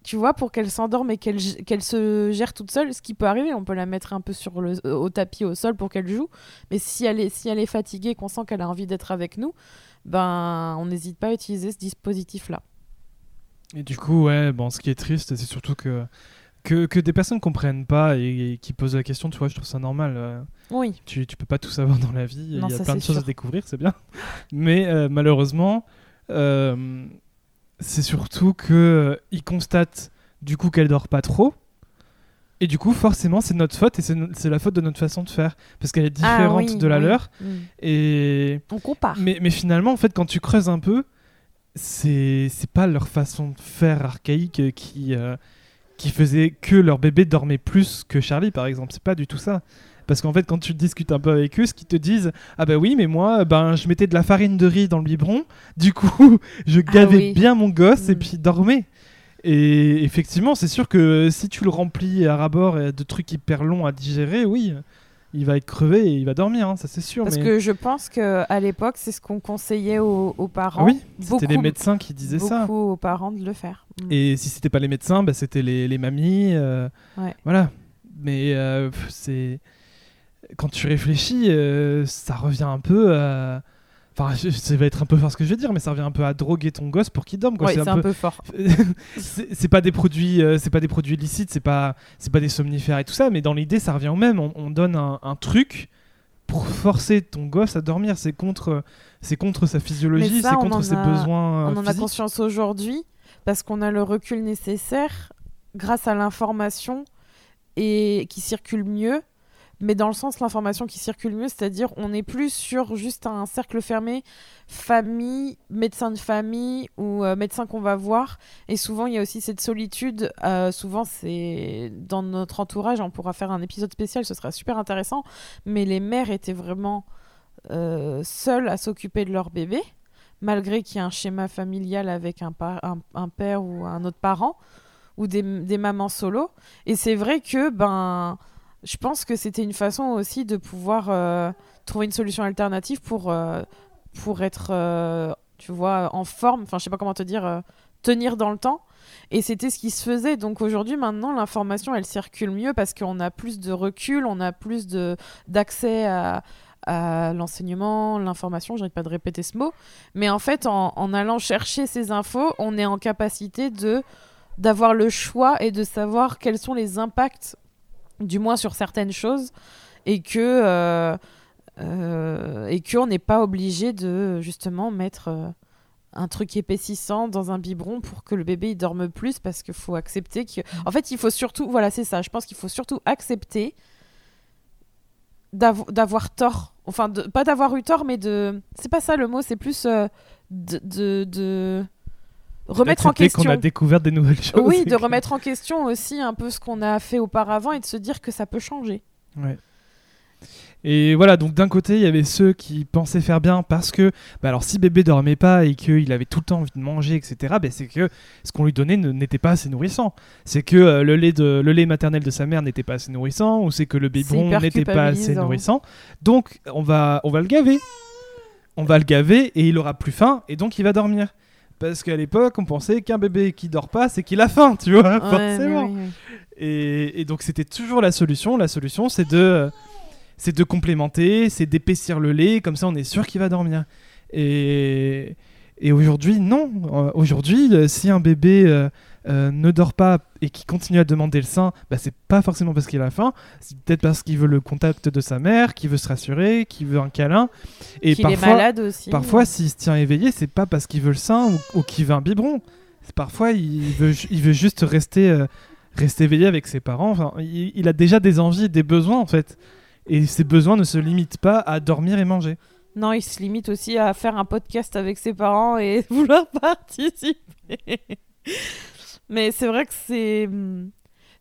tu vois, pour qu'elle s'endorme et qu'elle se gère toute seule, ce qui peut arriver, on peut la mettre un peu sur le, au tapis, au sol pour qu'elle joue. Mais si elle est, si elle est fatiguée, qu'on sent qu'elle a envie d'être avec nous, ben on n'hésite pas à utiliser ce dispositif-là. Et du coup, ouais, bon, ce qui est triste, c'est surtout que, que, que des personnes comprennent pas et, et qui posent la question, tu vois, je trouve ça normal. euh, Oui, tu, tu peux pas tout savoir dans la vie, il y a plein de choses à découvrir, c'est bien. Mais euh, malheureusement, euh, c'est surtout que euh, constatent du coup qu'elle dort pas trop. Et du coup, forcément, c'est notre faute et c'est la faute de notre façon de faire. Parce qu'elle est différente Ah oui, de la oui. leur. Mm. Et... on compare. Mais, mais finalement, en fait, quand tu creuses un peu, c'est c'est pas leur façon de faire archaïque qui, euh, qui faisaient que leur bébé dormait plus que Charlie, par exemple. C'est pas du tout ça. Parce qu'en fait, quand tu discutes un peu avec eux, ce qu'ils te disent, ah bah oui, mais moi, ben, je mettais de la farine de riz dans le biberon, du coup, je gavais oui. bien mon gosse et Mm. puis il dormait. Et effectivement, c'est sûr que si tu le remplis à rabord de trucs hyper longs à digérer, oui, il va être crevé et il va dormir, hein, ça c'est sûr. Parce mais... que je pense que à l'époque, c'est ce qu'on conseillait aux, aux parents. Ah oui, beaucoup, c'était les médecins qui disaient beaucoup ça. aux parents de le faire. Mm. Et si c'était pas les médecins, bah, c'était les, les mamies. euh, Ouais. Voilà. Mais euh, c'est. Quand tu réfléchis, euh, ça revient un peu à. Enfin, je- ça va être un peu fort ce que je vais dire, mais ça revient un peu à droguer ton gosse pour qu'il dorme. quoi. Ouais, c'est un, peu fort. c'est pas des produits, euh, c'est pas des produits illicites, c'est pas, c'est pas des somnifères et tout ça, mais dans l'idée, ça revient au même. On, on donne un, un truc pour forcer ton gosse à dormir. C'est contre, c'est contre sa physiologie, ça, c'est on contre ses a- besoins. On euh, en a conscience aujourd'hui parce qu'on a le recul nécessaire grâce à l'information et qui circule mieux. Mais dans le sens l'information qui circule mieux, c'est-à-dire on n'est plus sur juste un cercle fermé, famille, médecin de famille ou euh, médecin qu'on va voir. Et souvent il y a aussi cette solitude. euh, souvent c'est dans notre entourage, on pourra faire un épisode spécial, ce sera super intéressant. Mais les mères étaient vraiment euh, seules à s'occuper de leur bébé malgré qu'il y ait un schéma familial avec un, un, un père ou un autre parent, ou des, des mamans solo. Et c'est vrai que ben, je pense que c'était une façon aussi de pouvoir euh, trouver une solution alternative pour, euh, pour être, euh, tu vois, en forme, enfin je sais pas comment te dire, tenir dans le temps. Et c'était ce qui se faisait. Donc aujourd'hui, maintenant, l'information, elle circule mieux parce qu'on a plus de recul, on a plus d'accès à, à l'enseignement, l'information, j'arrête pas de répéter ce mot, mais en fait, en, en allant chercher ces infos, on est en capacité de d'avoir le choix et de savoir quels sont les impacts, du moins sur certaines choses, et que euh, euh, et qu'on n'est pas obligé de justement mettre euh, un truc épaississant dans un biberon pour que le bébé il dorme plus parce qu'il faut accepter que en fait il faut surtout voilà c'est ça je pense qu'il faut surtout accepter d'avo- d'avoir tort. Enfin de, pas d'avoir eu tort mais de c'est pas ça le mot c'est plus euh, de, de, de remettre en question qu'on a découvert des nouvelles choses. oui de remettre en question aussi un peu ce qu'on a fait auparavant et de se dire que ça peut changer Ouais. Et voilà, donc d'un côté, il y avait ceux qui pensaient faire bien parce que, bah alors si bébé dormait pas et qu'il avait tout le temps envie de manger, etc., bah c'est que ce qu'on lui donnait ne- n'était pas assez nourrissant. C'est que euh, le, lait de, le lait maternel de sa mère n'était pas assez nourrissant, ou c'est que le biberon n'était pas assez nourrissant. Donc on va, on va le gaver. On va le gaver et il aura plus faim et donc il va dormir. Parce qu'à l'époque, on pensait qu'un bébé qui dort pas, c'est qu'il a faim, tu vois, Ouais, forcément. oui, oui. Et, et donc c'était toujours la solution. La solution, c'est de, c'est de complémenter, c'est d'épaissir le lait, comme ça on est sûr qu'il va dormir. Et, et aujourd'hui, non. Euh, Aujourd'hui, euh, si un bébé euh, ne dort pas et qui continue à demander le sein, bah, c'est pas forcément parce qu'il a faim, c'est peut-être parce qu'il veut le contact de sa mère, qu'il veut se rassurer, qu'il veut un câlin. Et qu'il est parfois, malade aussi Parfois, s'il se tient éveillé, c'est pas parce qu'il veut le sein ou, ou qu'il veut un biberon. C'est Parfois, il veut, ju- il veut juste rester, euh, rester éveillé avec ses parents. Enfin, il, il a déjà des envies, des besoins en fait. Et ces besoins ne se limitent pas à dormir et manger. Non, il se limite aussi à faire un podcast avec ses parents et vouloir participer. Mais c'est vrai que c'est.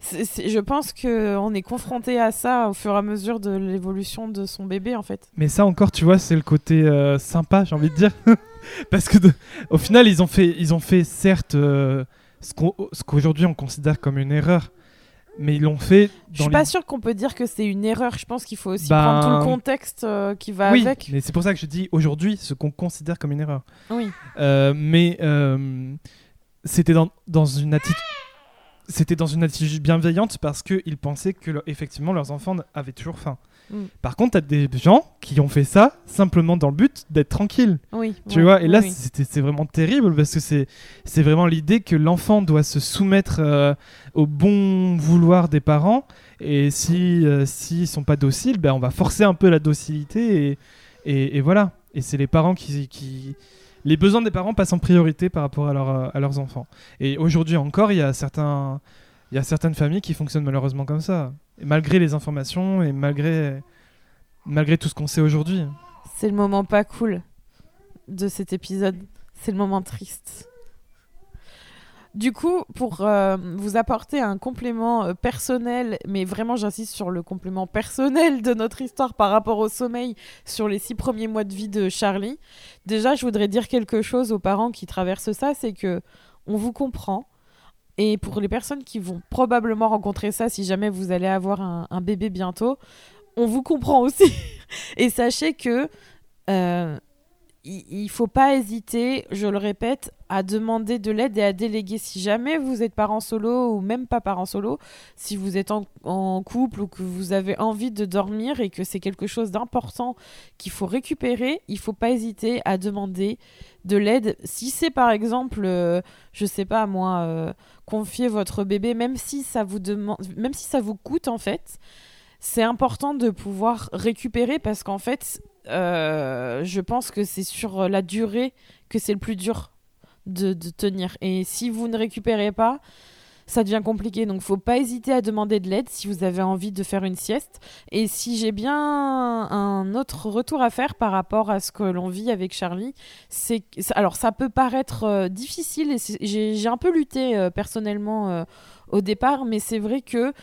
Je pense qu'on est confronté à ça au fur et à mesure de l'évolution de son bébé, en fait. Mais ça encore, tu vois, c'est le côté euh, sympa, j'ai envie de dire. Parce que de- au final, ils ont fait, ils ont fait certes euh, ce qu'aujourd'hui on considère comme une erreur. Mais ils l'ont fait Je dans suis les- pas sûre qu'on peut dire que c'est une erreur. Je pense qu'il faut aussi Ben, prendre tout le contexte euh, qui va oui, avec. mais c'est pour ça que je dis aujourd'hui ce qu'on considère comme une erreur. Oui. Euh, mais euh, c'était dans, dans une attitude c'était dans une attitude bienveillante parce qu'ils pensaient que leur- effectivement leurs enfants avaient toujours faim. Mm. Par contre, t'as des gens qui ont fait ça simplement dans le but d'être tranquille, Oui. tu ouais, vois. Et là, oui, c'est vraiment terrible parce que c'est c'est vraiment l'idée que l'enfant doit se soumettre euh, au bon vouloir des parents. Et si euh, s'ils sont pas dociles, ben on va forcer un peu la docilité et, et, et voilà. Et c'est les parents qui, qui les besoins des parents passent en priorité par rapport à, euh, leurs enfants. Et aujourd'hui encore, il y a certaines familles qui fonctionnent malheureusement comme ça, Et malgré les informations et malgré tout ce qu'on sait aujourd'hui. C'est le moment pas cool de cet épisode. C'est le moment triste. Du coup, pour euh, vous apporter un complément euh, personnel, mais vraiment j'insiste sur le complément personnel de notre histoire par rapport au sommeil sur les six premiers mois de vie de Charlie, déjà je voudrais dire quelque chose aux parents qui traversent ça, c'est que on vous comprend. Et pour les personnes qui vont probablement rencontrer ça, si jamais vous allez avoir un, bébé bientôt, on vous comprend aussi. et sachez que euh, il faut pas hésiter, je le répète, à demander de l'aide et à déléguer. Si jamais vous êtes parent solo ou même pas parent solo, si vous êtes en, couple ou que vous avez envie de dormir et que c'est quelque chose d'important qu'il faut récupérer, il faut pas hésiter à demander de l'aide. Si c'est par exemple, euh, je sais pas moi, euh, confier votre bébé, même si ça vous demande, même si ça vous coûte en fait, c'est important de pouvoir récupérer parce qu'en fait, euh, je pense que c'est sur la durée que c'est le plus dur de, tenir. Et si vous ne récupérez pas, ça devient compliqué. Donc, faut pas hésiter à demander de l'aide si vous avez envie de faire une sieste. Et si j'ai bien un autre retour à faire par rapport à ce que l'on vit avec Charlie, c'est alors ça peut paraître euh, difficile et j'ai un peu lutté euh, personnellement au départ, mais c'est vrai que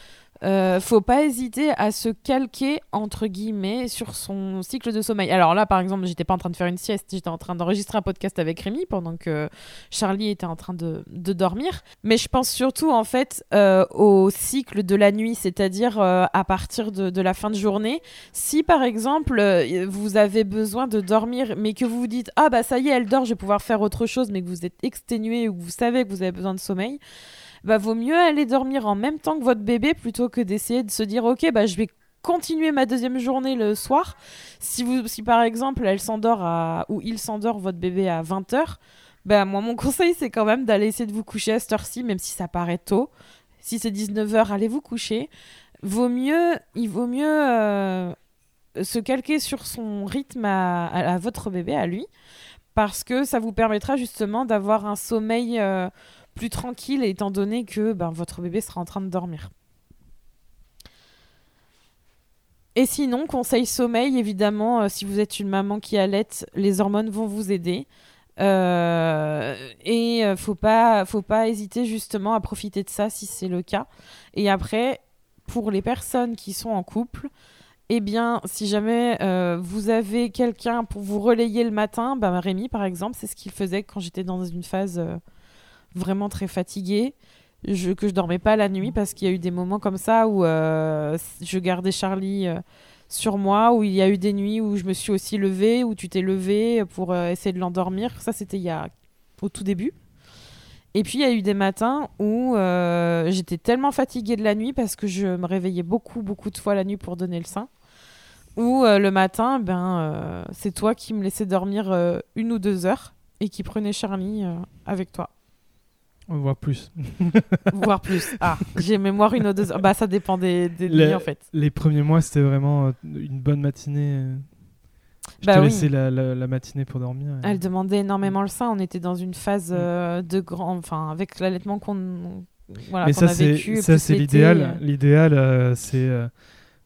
euh, faut pas hésiter à se calquer entre guillemets sur son cycle de sommeil. Alors là, par exemple, j'étais pas en train de faire une sieste, j'étais en train d'enregistrer un podcast avec Rémi pendant que Charlie était en train de, dormir. Mais je pense surtout en fait euh, au cycle de la nuit, c'est-à-dire euh, à partir de, la fin de journée. Si par exemple vous avez besoin de dormir, mais que vous vous dites ah bah ça y est, elle dort, je vais pouvoir faire autre chose, mais que vous êtes exténué ou que vous savez que vous avez besoin de sommeil bah vaut mieux aller dormir en même temps que votre bébé plutôt que d'essayer de se dire ok bah je vais continuer ma deuxième journée le soir. Si vous si par exemple elle s'endort ou il s'endort votre bébé à 20h, bah moi mon conseil c'est quand même d'aller essayer de vous coucher à cette heure-ci même si ça paraît tôt. Si c'est 19h, allez vous coucher. Vaut mieux il vaut mieux euh, se calquer sur son rythme à, votre bébé à lui parce que ça vous permettra justement d'avoir un sommeil euh, plus tranquille étant donné que ben, votre bébé sera en train de dormir. Et sinon, conseil sommeil, évidemment, euh, si vous êtes une maman qui allait, les hormones vont vous aider. Euh, et euh, faut pas, faut pas hésiter justement à profiter de ça si c'est le cas. Et après, pour les personnes qui sont en couple, eh bien, si jamais vous avez quelqu'un pour vous relayer le matin, ben Rémi par exemple, c'est ce qu'il faisait quand j'étais dans une phase vraiment très fatiguée. Que je dormais pas la nuit parce qu'il y a eu des moments comme ça où euh, je gardais Charlie euh, sur moi, où il y a eu des nuits où je me suis aussi levée, où tu t'es levée pour euh, essayer de l'endormir. Ça, c'était au tout début. Et puis il y a eu des matins où j'étais tellement fatiguée de la nuit parce que je me réveillais beaucoup, beaucoup de fois la nuit pour donner le sein. Ou le matin, ben, c'est toi qui me laissais dormir une ou deux heures et qui prenais Charlie avec toi. Voire plus. Voire plus. Ah, j'ai mémoire une ou deux heures. Bah, ça dépend des, nuits, en fait. Les premiers mois, c'était vraiment euh, une bonne matinée. Je bah te laissais la, la, matinée pour dormir. Elle demandait énormément le sein. On était dans une phase mm. euh, de grand. Enfin, avec l'allaitement qu'on voilà, Mais ça, c'est ça, c'est l'idéal. L'idéal, euh, c'est.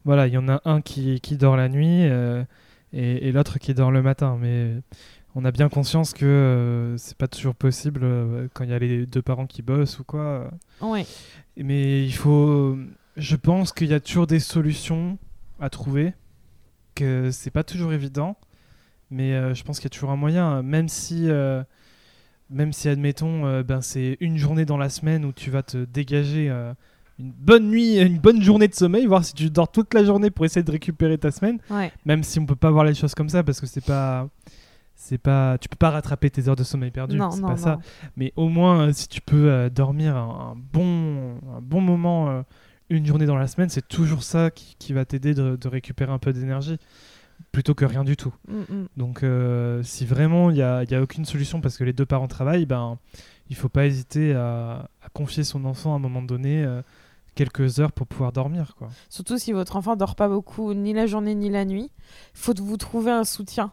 voilà, il y en a un qui, qui dort la nuit et, et l'autre qui dort le matin. Mais on a bien conscience que euh, c'est pas toujours possible euh, quand il y a les deux parents qui bossent ou quoi. Oui. Mais il faut. Je pense qu'il y a toujours des solutions à trouver, que c'est pas toujours évident, mais euh, je pense qu'il y a toujours un moyen, même si. même si, admettons, ben, c'est une journée dans la semaine où tu vas te dégager une bonne nuit, une bonne journée de sommeil, voir si tu dors toute la journée pour essayer de récupérer ta semaine. Même si on peut pas voir les choses comme ça parce que c'est pas c'est pas tu peux pas rattraper tes heures de sommeil perdues c'est pas ça. mais au moins euh, si tu peux euh, dormir un, bon un bon moment euh, une journée dans la semaine c'est toujours ça qui, va t'aider de, récupérer un peu d'énergie plutôt que rien du tout. Mm, mm. donc si vraiment il y a, y a, aucune solution parce que les deux parents travaillent ben il faut pas hésiter à, à confier son enfant à un moment donné quelques heures pour pouvoir dormir quoi. Surtout si votre enfant dort pas beaucoup ni la journée ni la nuit faut vous trouver un soutien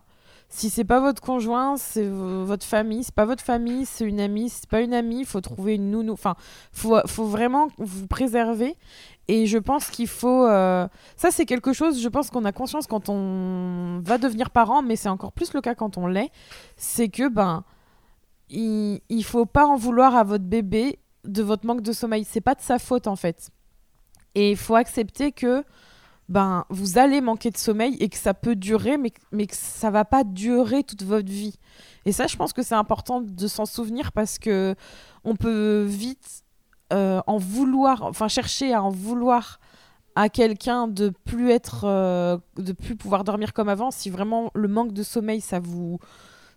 si c'est pas votre conjoint, c'est votre famille. C'est pas votre famille, c'est une amie. C'est pas une amie, il faut trouver une nounou. Enfin, faut, faut vraiment vous préserver. Et je pense qu'il faut. Euh, ça, c'est quelque chose, je pense qu'on a conscience quand on va devenir parent, mais c'est encore plus le cas quand on l'est. C'est que, ben. il, il faut pas en vouloir à votre bébé de votre manque de sommeil. C'est pas de sa faute en fait. Et il faut accepter que ben vous allez manquer de sommeil et que ça peut durer, mais, mais que ça va pas durer toute votre vie. Et ça, je pense que c'est important de s'en souvenir parce que on peut vite euh, en vouloir, enfin chercher à en vouloir à quelqu'un de plus être, euh, de plus pouvoir dormir comme avant. Si vraiment le manque de sommeil, ça vous,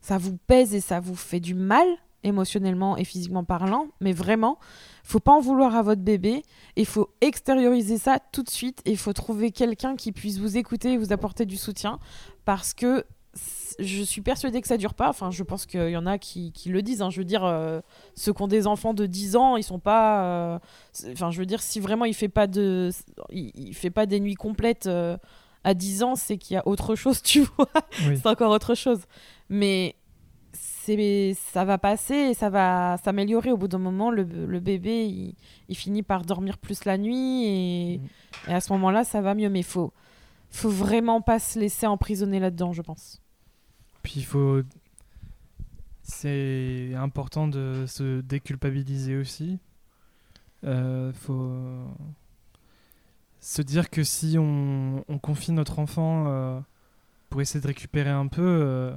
ça vous pèse et ça vous fait du mal émotionnellement et physiquement parlant, mais vraiment, faut pas en vouloir à votre bébé. Il faut extérioriser ça tout de suite et il faut trouver quelqu'un qui puisse vous écouter et vous apporter du soutien parce que je suis persuadée que ça dure pas. Enfin, je pense qu'il y en a qui, qui le disent. hein. Je veux dire, euh, ceux qui ont des enfants de 10 ans, ils sont pas. euh, Enfin, je veux dire, si vraiment il fait pas de, il, il fait pas des nuits complètes euh, à 10 ans, c'est qu'il y a autre chose, tu vois. Oui. c'est encore autre chose. Mais ça va passer et ça va s'améliorer. Au bout d'un moment, le, le bébé, il, il finit par dormir plus la nuit et, Mhm. et à ce moment-là, ça va mieux. Mais faut, faut vraiment pas se laisser emprisonner là-dedans, je pense. Puis il faut. C'est important de se déculpabiliser aussi. Euh, faut se dire que si on, on confie notre enfant euh, pour essayer de récupérer un peu euh,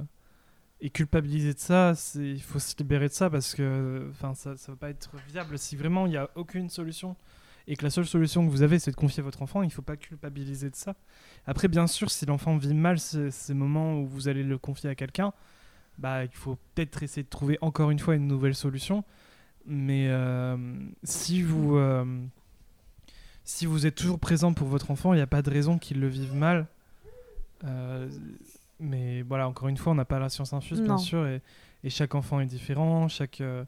et culpabiliser de ça, il faut se libérer de ça parce que ça ne va pas être viable. Si vraiment il n'y a aucune solution et que la seule solution que vous avez c'est de confier votre enfant, il ne faut pas culpabiliser de ça. Après, bien sûr, si l'enfant vit mal ce- ces moments où vous allez le confier à quelqu'un, bah, il faut peut-être essayer de trouver encore une fois une nouvelle solution. Mais euh, si vous euh, si vous êtes toujours présent pour votre enfant, il n'y a pas de raison qu'il le vive mal. Euh, mais voilà, encore une fois, on n'a pas la science infuse, bien sûr, et, et chaque enfant est différent, chaque, euh,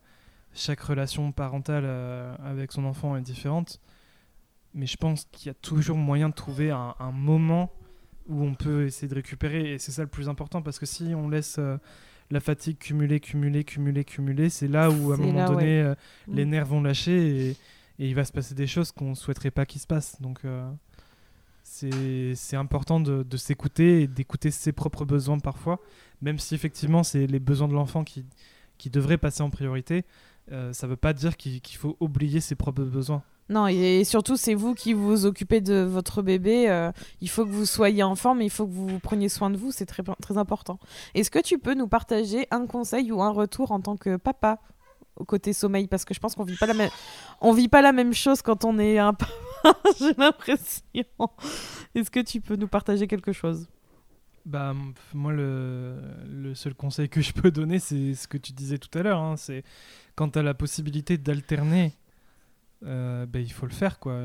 chaque relation parentale euh, avec son enfant est différente. Mais je pense qu'il y a toujours moyen de trouver un, un moment où on peut essayer de récupérer, et c'est ça le plus important, parce que si on laisse euh, la fatigue cumuler, cumuler, cumuler, cumuler, c'est là où à un moment là, donné, euh, Mm. les nerfs vont lâcher et, et il va se passer des choses qu'on ne souhaiterait pas qu'il se passe. Donc c'est important de, s'écouter et d'écouter ses propres besoins parfois, même si effectivement c'est les besoins de l'enfant qui, qui devraient passer en priorité. euh, ça ne veut pas dire qu'il faut oublier ses propres besoins. Non, et surtout, c'est vous qui vous occupez de votre bébé. euh, il faut que vous soyez en forme, il faut que vous preniez soin de vous. C'est très, très important. Est-ce que tu peux nous partager un conseil ou un retour en tant que papa au côté sommeil? Parce que je pense qu'on on vit pas la même chose quand on est un papa. J'ai l'impression. Est-ce que tu peux nous partager quelque chose? Bah, moi, le, seul conseil que je peux donner, c'est ce que tu disais tout à l'heure. hein, c'est quand tu as la possibilité d'alterner, euh, bah, il faut le faire. quoi.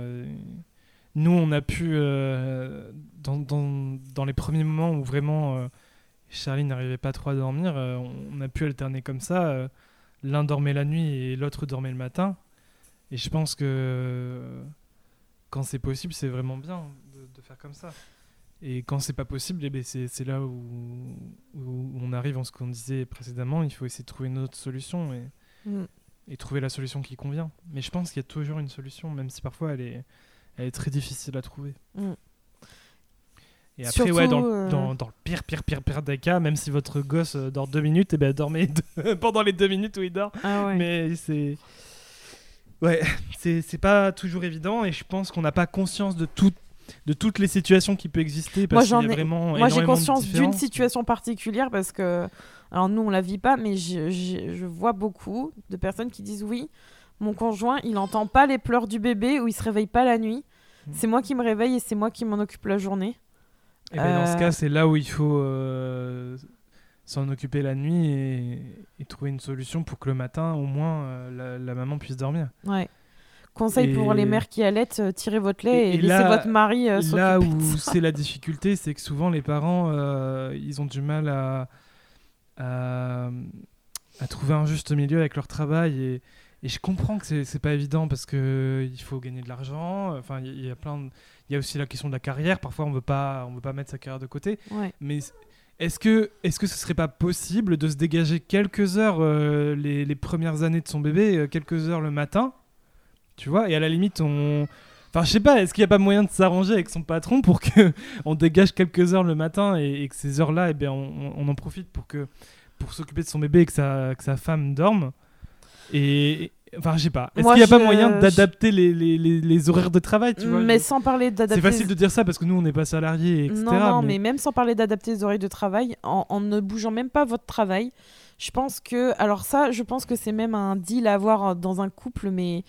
Nous, on a pu, euh, dans, les premiers moments où vraiment euh, Charlie n'arrivait pas trop à dormir, on a pu alterner comme ça. L'un dormait la nuit et l'autre dormait le matin. Et je pense que quand c'est possible, c'est vraiment bien de, de faire comme ça. Et quand c'est pas possible, eh ben, c'est là où, où on arrive en ce qu'on disait précédemment. Il faut essayer de trouver une autre solution et, Mm. et trouver la solution qui convient. Mais je pense qu'il y a toujours une solution, même si parfois elle est, elle est très difficile à trouver. Mm. Et après, ouais, Surtout, dans, le- euh, dans, dans le pire, pire, pire, pire des cas, même si votre gosse euh, dort deux minutes, et ben dormez deux- pendant les deux minutes où il dort. Ah ouais. Mais c'est. Ouais, c'est c'est pas toujours évident et je pense qu'on n'a pas conscience de, tout, de toutes les situations qui peuvent exister parce Moi, j'en ai- vraiment. Moi, j'ai conscience d'une situation particulière parce que, alors nous, on la vit pas, mais je, je- je vois beaucoup de personnes qui disent oui, mon conjoint, il n'entend pas les pleurs du bébé ou il se réveille pas la nuit. Mm. C'est moi qui me réveille et c'est moi qui m'en occupe la journée. Et ben, dans ce Euh, cas, c'est là où il faut euh, s'en occuper la nuit et, et trouver une solution pour que le matin, au moins, euh, la, la maman puisse dormir. Ouais. Conseil pour les mères qui allaitent, euh, tirez votre lait et, laissez là- votre mari euh, là s'occuper de où c'est la difficulté, c'est que souvent les parents, euh, ils ont du mal à, à, à trouver un juste milieu avec leur travail. Et, je comprends que c'est pas évident parce que il faut gagner de l'argent. Enfin, il y, a plein. de- Il y a aussi la question de la carrière. Parfois, on veut pas, on veut pas mettre sa carrière de côté. Ouais. Mais est-ce que, est-ce que ce serait pas possible de se dégager quelques heures euh, les, premières années de son bébé, euh, quelques heures le matin, tu vois, et à la limite on, enfin je sais pas, est-ce qu'il n'y a pas moyen de s'arranger avec son patron pour que on dégage quelques heures le matin et, que ces heures-là, eh bien, on, on en profite pour que pour s'occuper de son bébé et que sa, que sa femme dorme? Et. Enfin, je sais pas. Est-ce qu'il n'y a pas moyen d'adapter les, les, les, les horaires de travail tu vois mais sans parler d'adapter. C'est facile de dire ça parce que nous, on n'est pas salariés, etc. Non, non, mais... même sans parler d'adapter les oreilles de travail, en, en ne bougeant même pas votre travail, je pense que. Alors, ça, je pense que c'est même un deal à avoir dans un couple, mais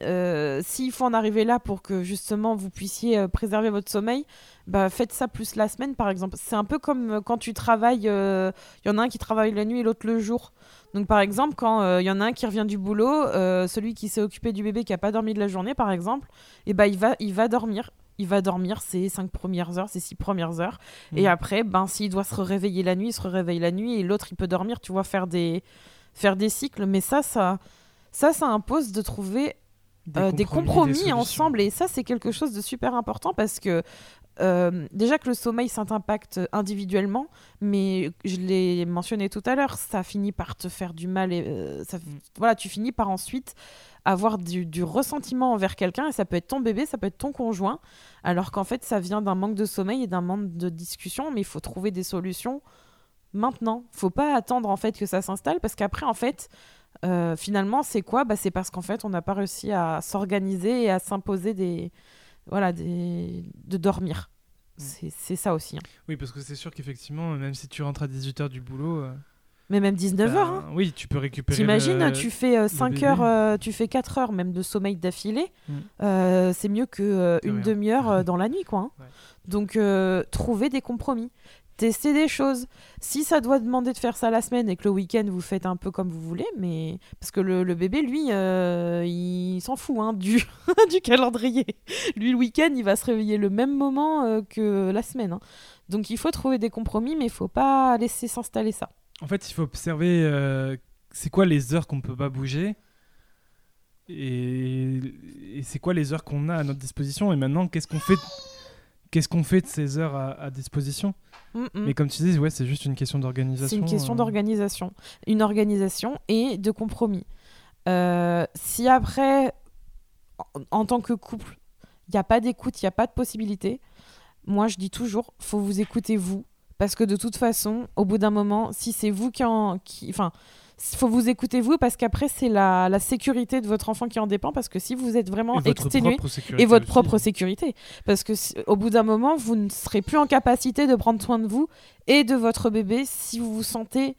euh, s'il faut en arriver là pour que justement vous puissiez euh, préserver votre sommeil, bah, faites ça plus la semaine, par exemple. C'est un peu comme euh, quand tu travailles. Il y en a un qui travaille la nuit et l'autre le jour. Donc, par exemple, quand il y en a un qui revient du boulot, celui qui s'est occupé du bébé qui a pas dormi de la journée, par exemple, et bah, il, va, il va dormir. Il va dormir ses cinq premières heures, ses six premières heures. Et Mhm. après, ben, s'il doit se réveiller la nuit, il se réveille la nuit. Et l'autre, il peut dormir, tu vois, faire des, faire des cycles. Mais ça, ça, ça, ça impose de trouver euh, des compromis, ensemble. Et ça, c'est quelque chose de super important parce que euh, déjà que le sommeil, ça t'impacte individuellement, mais je l'ai mentionné tout à l'heure, ça finit par te faire du mal. Et, euh, ça, Voilà, tu finis par ensuite avoir du, du ressentiment envers quelqu'un, et ça peut être ton bébé, ça peut être ton conjoint, alors qu'en fait, ça vient d'un manque de sommeil et d'un manque de discussion, mais il faut trouver des solutions maintenant. faut pas attendre en fait que ça s'installe, parce qu'après, en fait, euh, finalement, c'est quoi? Bah, C'est parce qu'en fait, on n'a pas réussi à s'organiser et à s'imposer des. Voilà, des... de dormir. Mm. C'est ça aussi. hein. Oui, parce que c'est sûr qu'effectivement, même si tu rentres à 18h du boulot. euh, Mais même 19 heures. bah, hein. Oui, tu peux récupérer. T'imagines, le- tu fais 5 bébé. heures, euh, tu fais 4 heures même de sommeil d'affilée, Mm. euh, c'est mieux que euh, une demi-heure euh, dans la nuit, quoi. hein. Ouais. Donc, euh, trouver des compromis, tester des choses. Si ça doit demander de faire ça la semaine et que le week-end vous faites un peu comme vous voulez, mais parce que le, bébé, lui, euh, il s'en fout hein, du calendrier. Lui, le week-end, il va se réveiller le même moment euh, que la semaine. hein. Donc, il faut trouver des compromis, mais il faut pas laisser s'installer ça. En fait, il faut observer euh, c'est quoi les heures qu'on peut pas bouger et c'est quoi les heures qu'on a à notre disposition et maintenant qu'est-ce qu'on fait qu'est-ce qu'on fait de ces heures à, à disposition Mm, mm. Mais comme tu dis, ouais, c'est juste une question d'organisation. C'est une question euh, d'organisation. Une organisation et de compromis. Euh, si après, en, en tant que couple, il n'y a pas d'écoute, il n'y a pas de possibilité, moi je dis toujours, faut vous écouter vous. Parce que de toute façon, au bout d'un moment, si c'est vous qui en. Qui, enfin, il faut vous écouter vous parce qu'après, c'est la, la sécurité de votre enfant qui en dépend. Parce que si vous êtes vraiment et exténué, et votre aussi. propre sécurité. Parce que si- au bout d'un moment, vous ne serez plus en capacité de prendre soin de vous et de votre bébé si vous vous sentez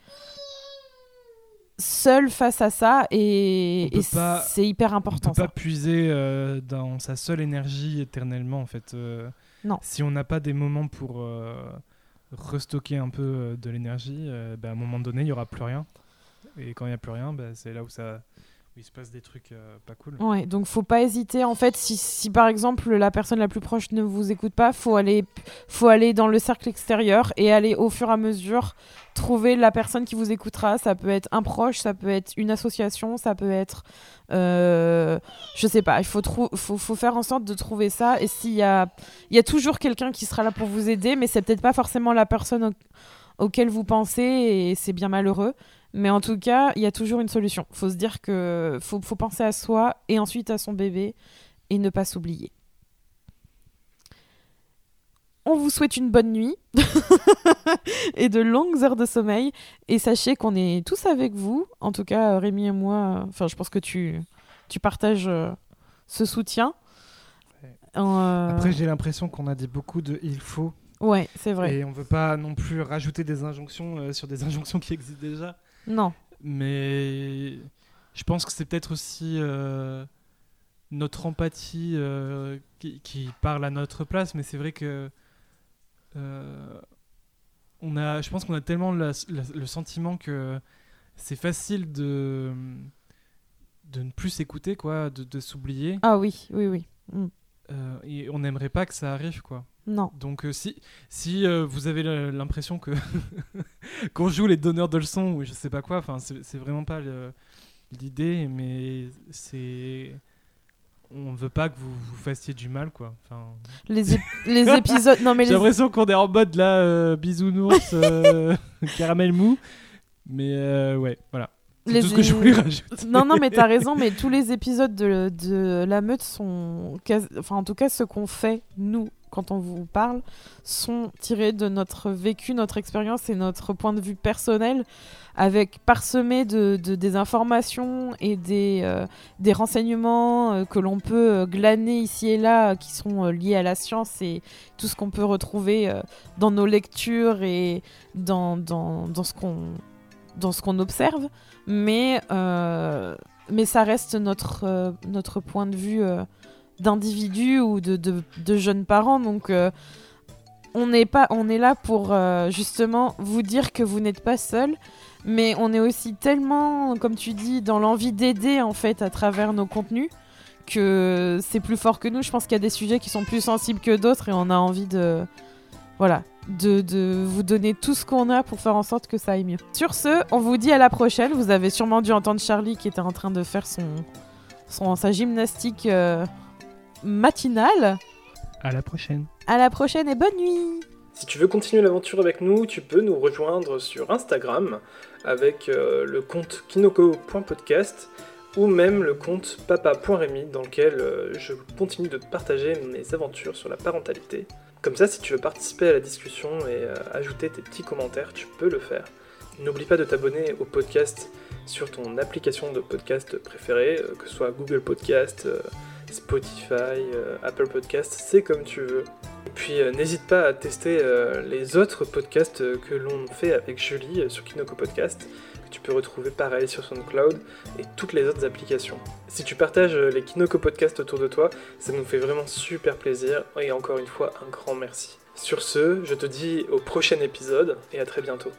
seul face à ça et, On c'est hyper On important peut ça. pas puiser euh, dans sa seule énergie éternellement en fait. euh, Non. Si on n'a pas des moments pour euh, restocker un peu de l'énergie, bah, à un moment donné, il y aura plus rien. Et quand il y a plus rien, bah, c'est là où ça, où il se passe des trucs euh, pas cool. Ouais, donc faut pas hésiter. En fait, si, si par exemple la personne la plus proche ne vous écoute pas, faut aller, faut aller dans le cercle extérieur et aller au fur et à mesure trouver la personne qui vous écoutera. Ça peut être un proche, ça peut être une association, ça peut être, euh, je sais pas. Il faut, faut, faut faire en sorte de trouver ça. Et s'il y a, y a toujours quelqu'un qui sera là pour vous aider, mais c'est peut-être pas forcément la personne au- auquel vous pensez et c'est bien malheureux. Mais en tout cas, il y a toujours une solution. Faut se dire que faut, faut penser à soi et ensuite à son bébé et ne pas s'oublier. On vous souhaite une bonne nuit et de longues heures de sommeil. Et sachez qu'on est tous avec vous. En tout cas, Rémi et moi, enfin, je pense que tu, tu partages euh, ce soutien. Ouais. Euh, Après, j'ai l'impression qu'on a dit beaucoup de il faut ouais, c'est vrai. et on veut pas non plus rajouter des injonctions euh, sur des injonctions qui existent déjà. Non, Mais je pense que c'est peut-être aussi euh, notre empathie euh, qui, qui parle à notre place, mais c'est vrai que euh, on a, je pense qu'on a tellement la- la- le sentiment que c'est facile de de ne plus s'écouter, quoi, de, de s'oublier, ah oui, oui, oui. Mm. et on n'aimerait pas que ça arrive, quoi. Non, Donc euh, si, si euh, vous avez l'impression que qu'on joue les donneurs de leçons ou je sais pas quoi, enfin c'est vraiment pas l'idée, mais c'est on veut pas que vous vous fassiez du mal quoi. Enfin, les, ép- les épisodes. Non mais j'ai les, l'impression qu'on est en mode là euh, bisounours, euh, caramel mou, mais ouais voilà. Les tout ce que je voulais rajouter. Non, non, mais t'as raison, mais tous les épisodes de, de la meute sont. Enfin, en tout cas, ce qu'on fait, nous, quand on vous parle sont tirés de notre vécu, notre expérience et notre point de vue personnel, avec parsemé de, des informations et des, euh, des renseignements euh, que l'on peut euh, glaner ici et là, qui sont liés à la science et tout ce qu'on peut retrouver dans nos lectures et dans, dans, dans ce qu'on dans ce qu'on observe, mais, mais ça reste notre, notre point de vue d'individus ou de, de, jeunes parents. Donc, euh, on, est pas, on est là pour euh, justement vous dire que vous n'êtes pas seul. Mais on est aussi tellement, comme tu dis, dans l'envie d'aider en fait à travers nos contenus que c'est plus fort que nous. Je pense qu'il y a des sujets qui sont plus sensibles que d'autres et on a envie de, voilà, de, de, vous donner tout ce qu'on a pour faire en sorte que ça aille mieux. Sur ce, on vous dit à la prochaine. Vous avez sûrement dû entendre Charlie qui était en train de faire son, son sa gymnastique euh, matinale. À la prochaine. À la prochaine et bonne nuit. Si tu veux continuer l'aventure avec nous, tu peux nous rejoindre sur Instagram avec euh, le compte kinoko.podcast ou même le compte papa.remy dans lequel euh, je continue de partager mes aventures sur la parentalité. Comme ça, si tu veux participer à la discussion et euh, ajouter tes petits commentaires, tu peux le faire. N'oublie pas de t'abonner au podcast sur ton application de podcast préférée, que ce soit Google Podcast, Spotify, euh, Apple Podcast, c'est comme tu veux. Et puis euh, n'hésite pas à tester euh, les autres podcasts que l'on fait avec Julie sur Kinoko Podcast, que tu peux retrouver pareil sur SoundCloud et toutes les autres applications. Si tu partages les Kinoko Podcasts autour de toi, ça nous fait vraiment super plaisir et encore une fois un grand merci. Sur ce, je te dis au prochain épisode et à très bientôt.